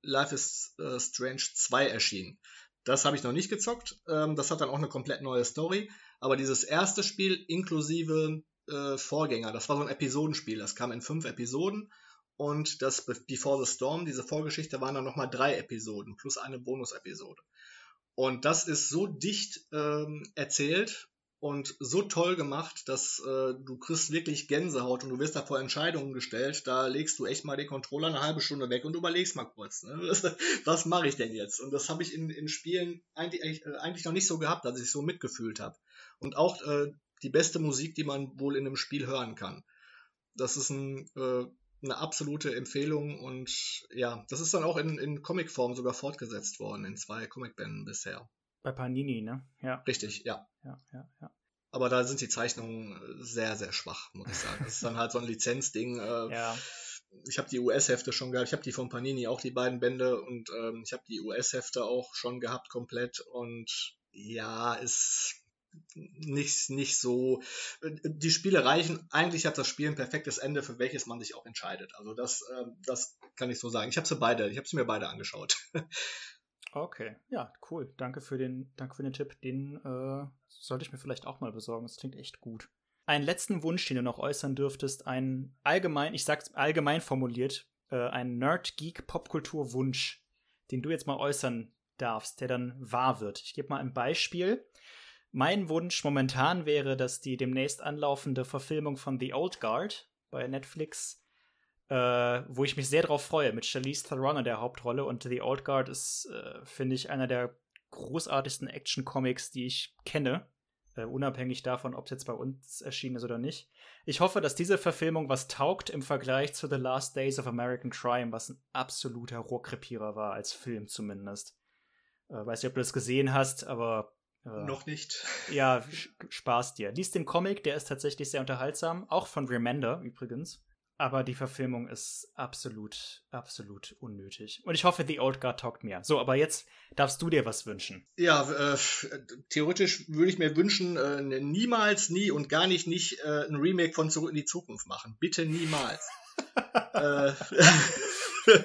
Life is äh, Strange 2 erschienen. Das habe ich noch nicht gezockt. Ähm, das hat dann auch eine komplett neue Story. Aber dieses erste Spiel inklusive äh, Vorgänger, das war so ein Episodenspiel. Das kam in fünf Episoden. Und das Before the Storm, diese Vorgeschichte, waren dann nochmal drei Episoden plus eine Bonus-Episode. Und das ist so dicht ähm, erzählt und so toll gemacht, dass äh, du kriegst wirklich Gänsehaut und du wirst da vor Entscheidungen gestellt. Da legst du echt mal den Controller eine halbe Stunde weg und überlegst mal kurz, ne? was mache ich denn jetzt? Und das habe ich in, in Spielen eigentlich, äh, eigentlich noch nicht so gehabt, dass ich so mitgefühlt habe. Und auch äh, die beste Musik, die man wohl in einem Spiel hören kann. Das ist ein, äh, eine absolute Empfehlung und ja, das ist dann auch in, in Comicform sogar fortgesetzt worden, in zwei Comicbänden bisher. Bei Panini, ne? Ja. Richtig, ja. Ja, ja, ja. Aber da sind die Zeichnungen sehr, sehr schwach, muss ich sagen. Das ist dann halt so ein Lizenzding. Äh, ja. Ich habe die US-Hefte schon gehabt. Ich habe die von Panini auch die beiden Bände und ähm, ich habe die US-Hefte auch schon gehabt komplett. Und ja, ist nicht, nicht so. Die Spiele reichen. Eigentlich hat das Spiel ein perfektes Ende, für welches man sich auch entscheidet. Also das, äh, das kann ich so sagen. Ich habe sie beide, ich habe sie mir beide angeschaut. Okay, ja, cool. Danke für den, danke für den Tipp. Den äh, sollte ich mir vielleicht auch mal besorgen. Das klingt echt gut. Einen letzten Wunsch, den du noch äußern dürftest, ein allgemein, ich sag's allgemein formuliert, äh, ein Nerd-Geek-Popkultur-Wunsch, den du jetzt mal äußern darfst, der dann wahr wird. Ich gebe mal ein Beispiel. Mein Wunsch momentan wäre, dass die demnächst anlaufende Verfilmung von The Old Guard bei Netflix äh, wo ich mich sehr drauf freue, mit Charlize Theron in der Hauptrolle. Und The Old Guard ist, äh, finde ich, einer der großartigsten Action-Comics, die ich kenne. Äh, unabhängig davon, ob es jetzt bei uns erschienen ist oder nicht. Ich hoffe, dass diese Verfilmung was taugt im Vergleich zu The Last Days of American Crime, was ein absoluter Rohrkrepierer war, als Film zumindest. Äh, weiß nicht, ob du das gesehen hast, aber äh, Noch nicht. Ja, Spaß dir. Lies den Comic, der ist tatsächlich sehr unterhaltsam. Auch von Remender übrigens. Aber die Verfilmung ist absolut, absolut unnötig. Und ich hoffe, The Old Guard taugt mir. So, aber jetzt darfst du dir was wünschen. Ja, äh, theoretisch würde ich mir wünschen, äh, niemals, nie und gar nicht, nicht äh, ein Remake von Zurück in die Zukunft machen. Bitte niemals. äh,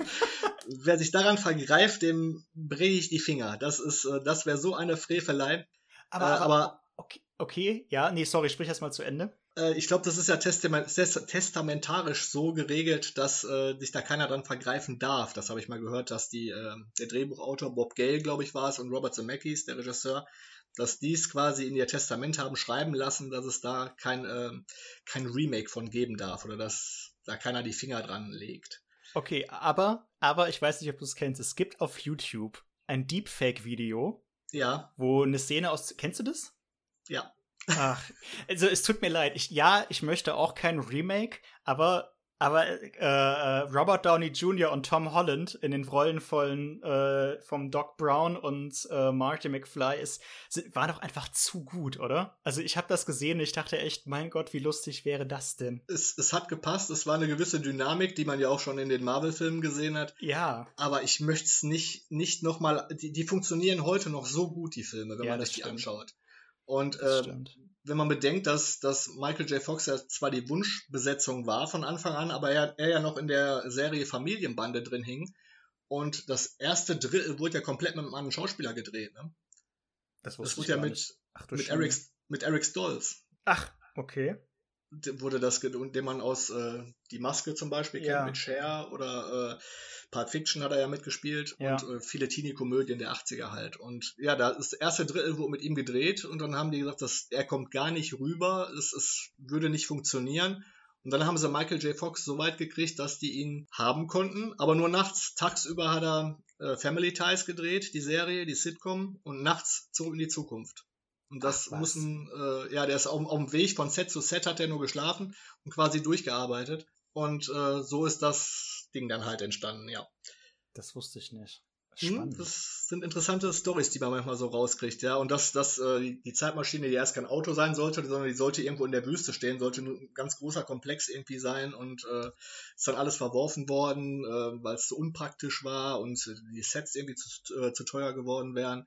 wer sich daran vergreift, dem breche ich die Finger. Das ist, äh, das wäre so eine Frevelei. Aber, aber, aber okay, okay, ja, nee, sorry, sprich erst mal zu Ende. Äh, ich glaube, das ist ja testamentarisch so geregelt, dass äh, sich da keiner dran vergreifen darf. Das habe ich mal gehört, dass die, äh, der Drehbuchautor Bob Gale, glaube ich, war es, und Robert Zemeckis, der Regisseur, dass dies quasi in ihr Testament haben schreiben lassen, dass es da kein, äh, kein Remake von geben darf oder dass da keiner die Finger dran legt. Okay, aber, aber ich weiß nicht, ob du es kennst. Es gibt auf YouTube ein Deepfake-Video. Ja. Wo eine Szene aus. Kennst du das? Ja. Ach, also es tut mir leid. Ich, ja, ich möchte auch kein Remake, aber aber äh, äh, Robert Downey Jr. und Tom Holland in den Rollen von äh, vom Doc Brown und äh, Marty McFly ist sind, war doch einfach zu gut, oder? Also ich habe das gesehen und ich dachte echt, mein Gott, wie lustig wäre das denn? Es, es hat gepasst. Es war eine gewisse Dynamik, die man ja auch schon in den Marvel-Filmen gesehen hat. Ja. Aber ich möchte es nicht nicht noch mal. Die, die funktionieren heute noch so gut die Filme, wenn ja, man sich die stimmt. anschaut. Und äh, wenn man bedenkt, dass, dass Michael J. Fox ja zwar die Wunschbesetzung war von Anfang an, aber er, er ja noch in der Serie Familienbande drin hing. Und das erste Drittel wurde ja komplett mit einem anderen Schauspieler gedreht. Ne? Das, das wurde ja mit, Ach, mit, Eric, mit Eric Stolz. Ach, okay wurde das, den man aus äh, Die Maske zum Beispiel kennt, ja. mit Cher oder äh, Part Fiction hat er ja mitgespielt ja. und äh, viele Teenie-Komödien der 80er halt. Und ja, da ist das erste Drittel wurde mit ihm gedreht und dann haben die gesagt, dass er kommt gar nicht rüber, es, es würde nicht funktionieren. Und dann haben sie Michael J. Fox so weit gekriegt, dass die ihn haben konnten, aber nur nachts. Tagsüber hat er äh, Family Ties gedreht, die Serie, die Sitcom, und nachts zurück in die Zukunft. Und das Ach, muss ein, äh, ja, der ist auf, auf dem Weg von Set zu Set hat er nur geschlafen und quasi durchgearbeitet. Und äh, so ist das Ding dann halt entstanden, ja. Das wusste ich nicht. Hm, Spannend. Das sind interessante Stories, die man manchmal so rauskriegt, ja. Und dass, dass äh, die Zeitmaschine, die erst kein Auto sein sollte, sondern die sollte irgendwo in der Wüste stehen, sollte ein ganz großer Komplex irgendwie sein und äh, ist dann alles verworfen worden, äh, weil es so unpraktisch war und die Sets irgendwie zu, äh, zu teuer geworden wären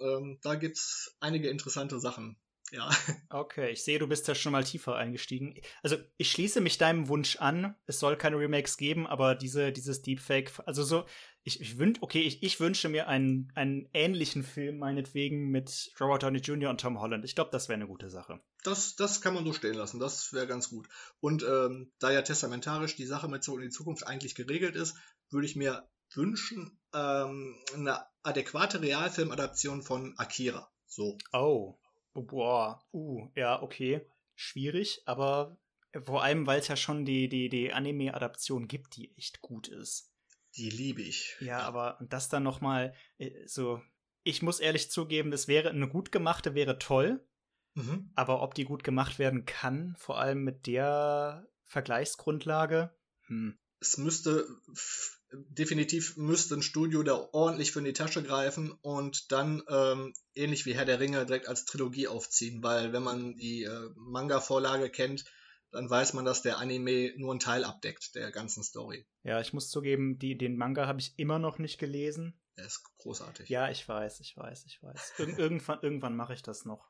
ähm, da es einige interessante Sachen. Ja. Okay, ich sehe, du bist da schon mal tiefer eingestiegen. Also, ich schließe mich deinem Wunsch an. Es soll keine Remakes geben, aber diese, dieses Deepfake, also so, ich, ich wünsche, okay, ich, ich wünsche mir einen, einen ähnlichen Film, meinetwegen, mit Robert Downey Jr. und Tom Holland. Ich glaube, das wäre eine gute Sache. Das, das kann man so stehen lassen. Das wäre ganz gut. Und ähm, da ja testamentarisch die Sache mit so in die Zukunft eigentlich geregelt ist, würde ich mir wünschen, ähm, eine adäquate Realfilmadaption von Akira. So. Oh. Boah. Uh, ja, okay. Schwierig, aber vor allem, weil es ja schon die, die, die Anime-Adaption gibt, die echt gut ist. Die liebe ich. Ja, aber das dann nochmal äh, so. Ich muss ehrlich zugeben, es wäre eine gut gemachte, wäre toll. Mhm. Aber ob die gut gemacht werden kann, vor allem mit der Vergleichsgrundlage, hm. Es müsste definitiv müsste ein Studio da ordentlich für in die Tasche greifen und dann ähm, ähnlich wie Herr der Ringe direkt als Trilogie aufziehen, weil wenn man die äh, Manga-Vorlage kennt, dann weiß man, dass der Anime nur einen Teil abdeckt der ganzen Story. Ja, ich muss zugeben, die, den Manga habe ich immer noch nicht gelesen. Der ist großartig. Ja, ich weiß, ich weiß, ich weiß. Ir irgendwann irgendwann mache ich das noch.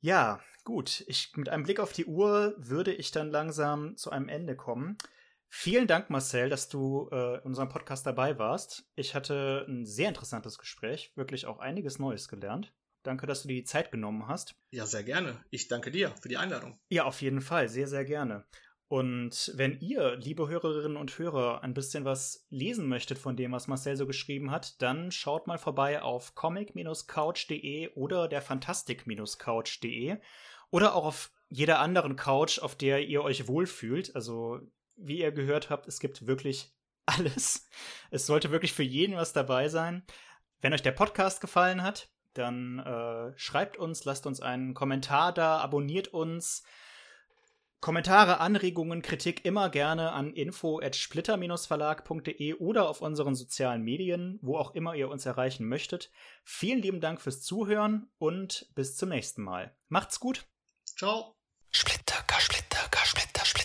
Ja, gut. Ich, mit einem Blick auf die Uhr würde ich dann langsam zu einem Ende kommen. Vielen Dank, Marcel, dass du äh, in unserem Podcast dabei warst. Ich hatte ein sehr interessantes Gespräch, wirklich auch einiges Neues gelernt. Danke, dass du dir die Zeit genommen hast. Ja, sehr gerne. Ich danke dir für die Einladung. Ja, auf jeden Fall, sehr, sehr gerne. Und wenn ihr, liebe Hörerinnen und Hörer, ein bisschen was lesen möchtet von dem, was Marcel so geschrieben hat, dann schaut mal vorbei auf comic-couch.de oder der fantastik-couch.de oder auch auf jeder anderen Couch, auf der ihr euch wohlfühlt. Also, wie ihr gehört habt, es gibt wirklich alles. Es sollte wirklich für jeden was dabei sein. Wenn euch der Podcast gefallen hat, dann äh, schreibt uns, lasst uns einen Kommentar da, abonniert uns. Kommentare, Anregungen, Kritik immer gerne an info@splitter-verlag.de oder auf unseren sozialen Medien, wo auch immer ihr uns erreichen möchtet. Vielen lieben Dank fürs Zuhören und bis zum nächsten Mal. Macht's gut. Ciao. Splitter, Splitter, Splitter, Splitter.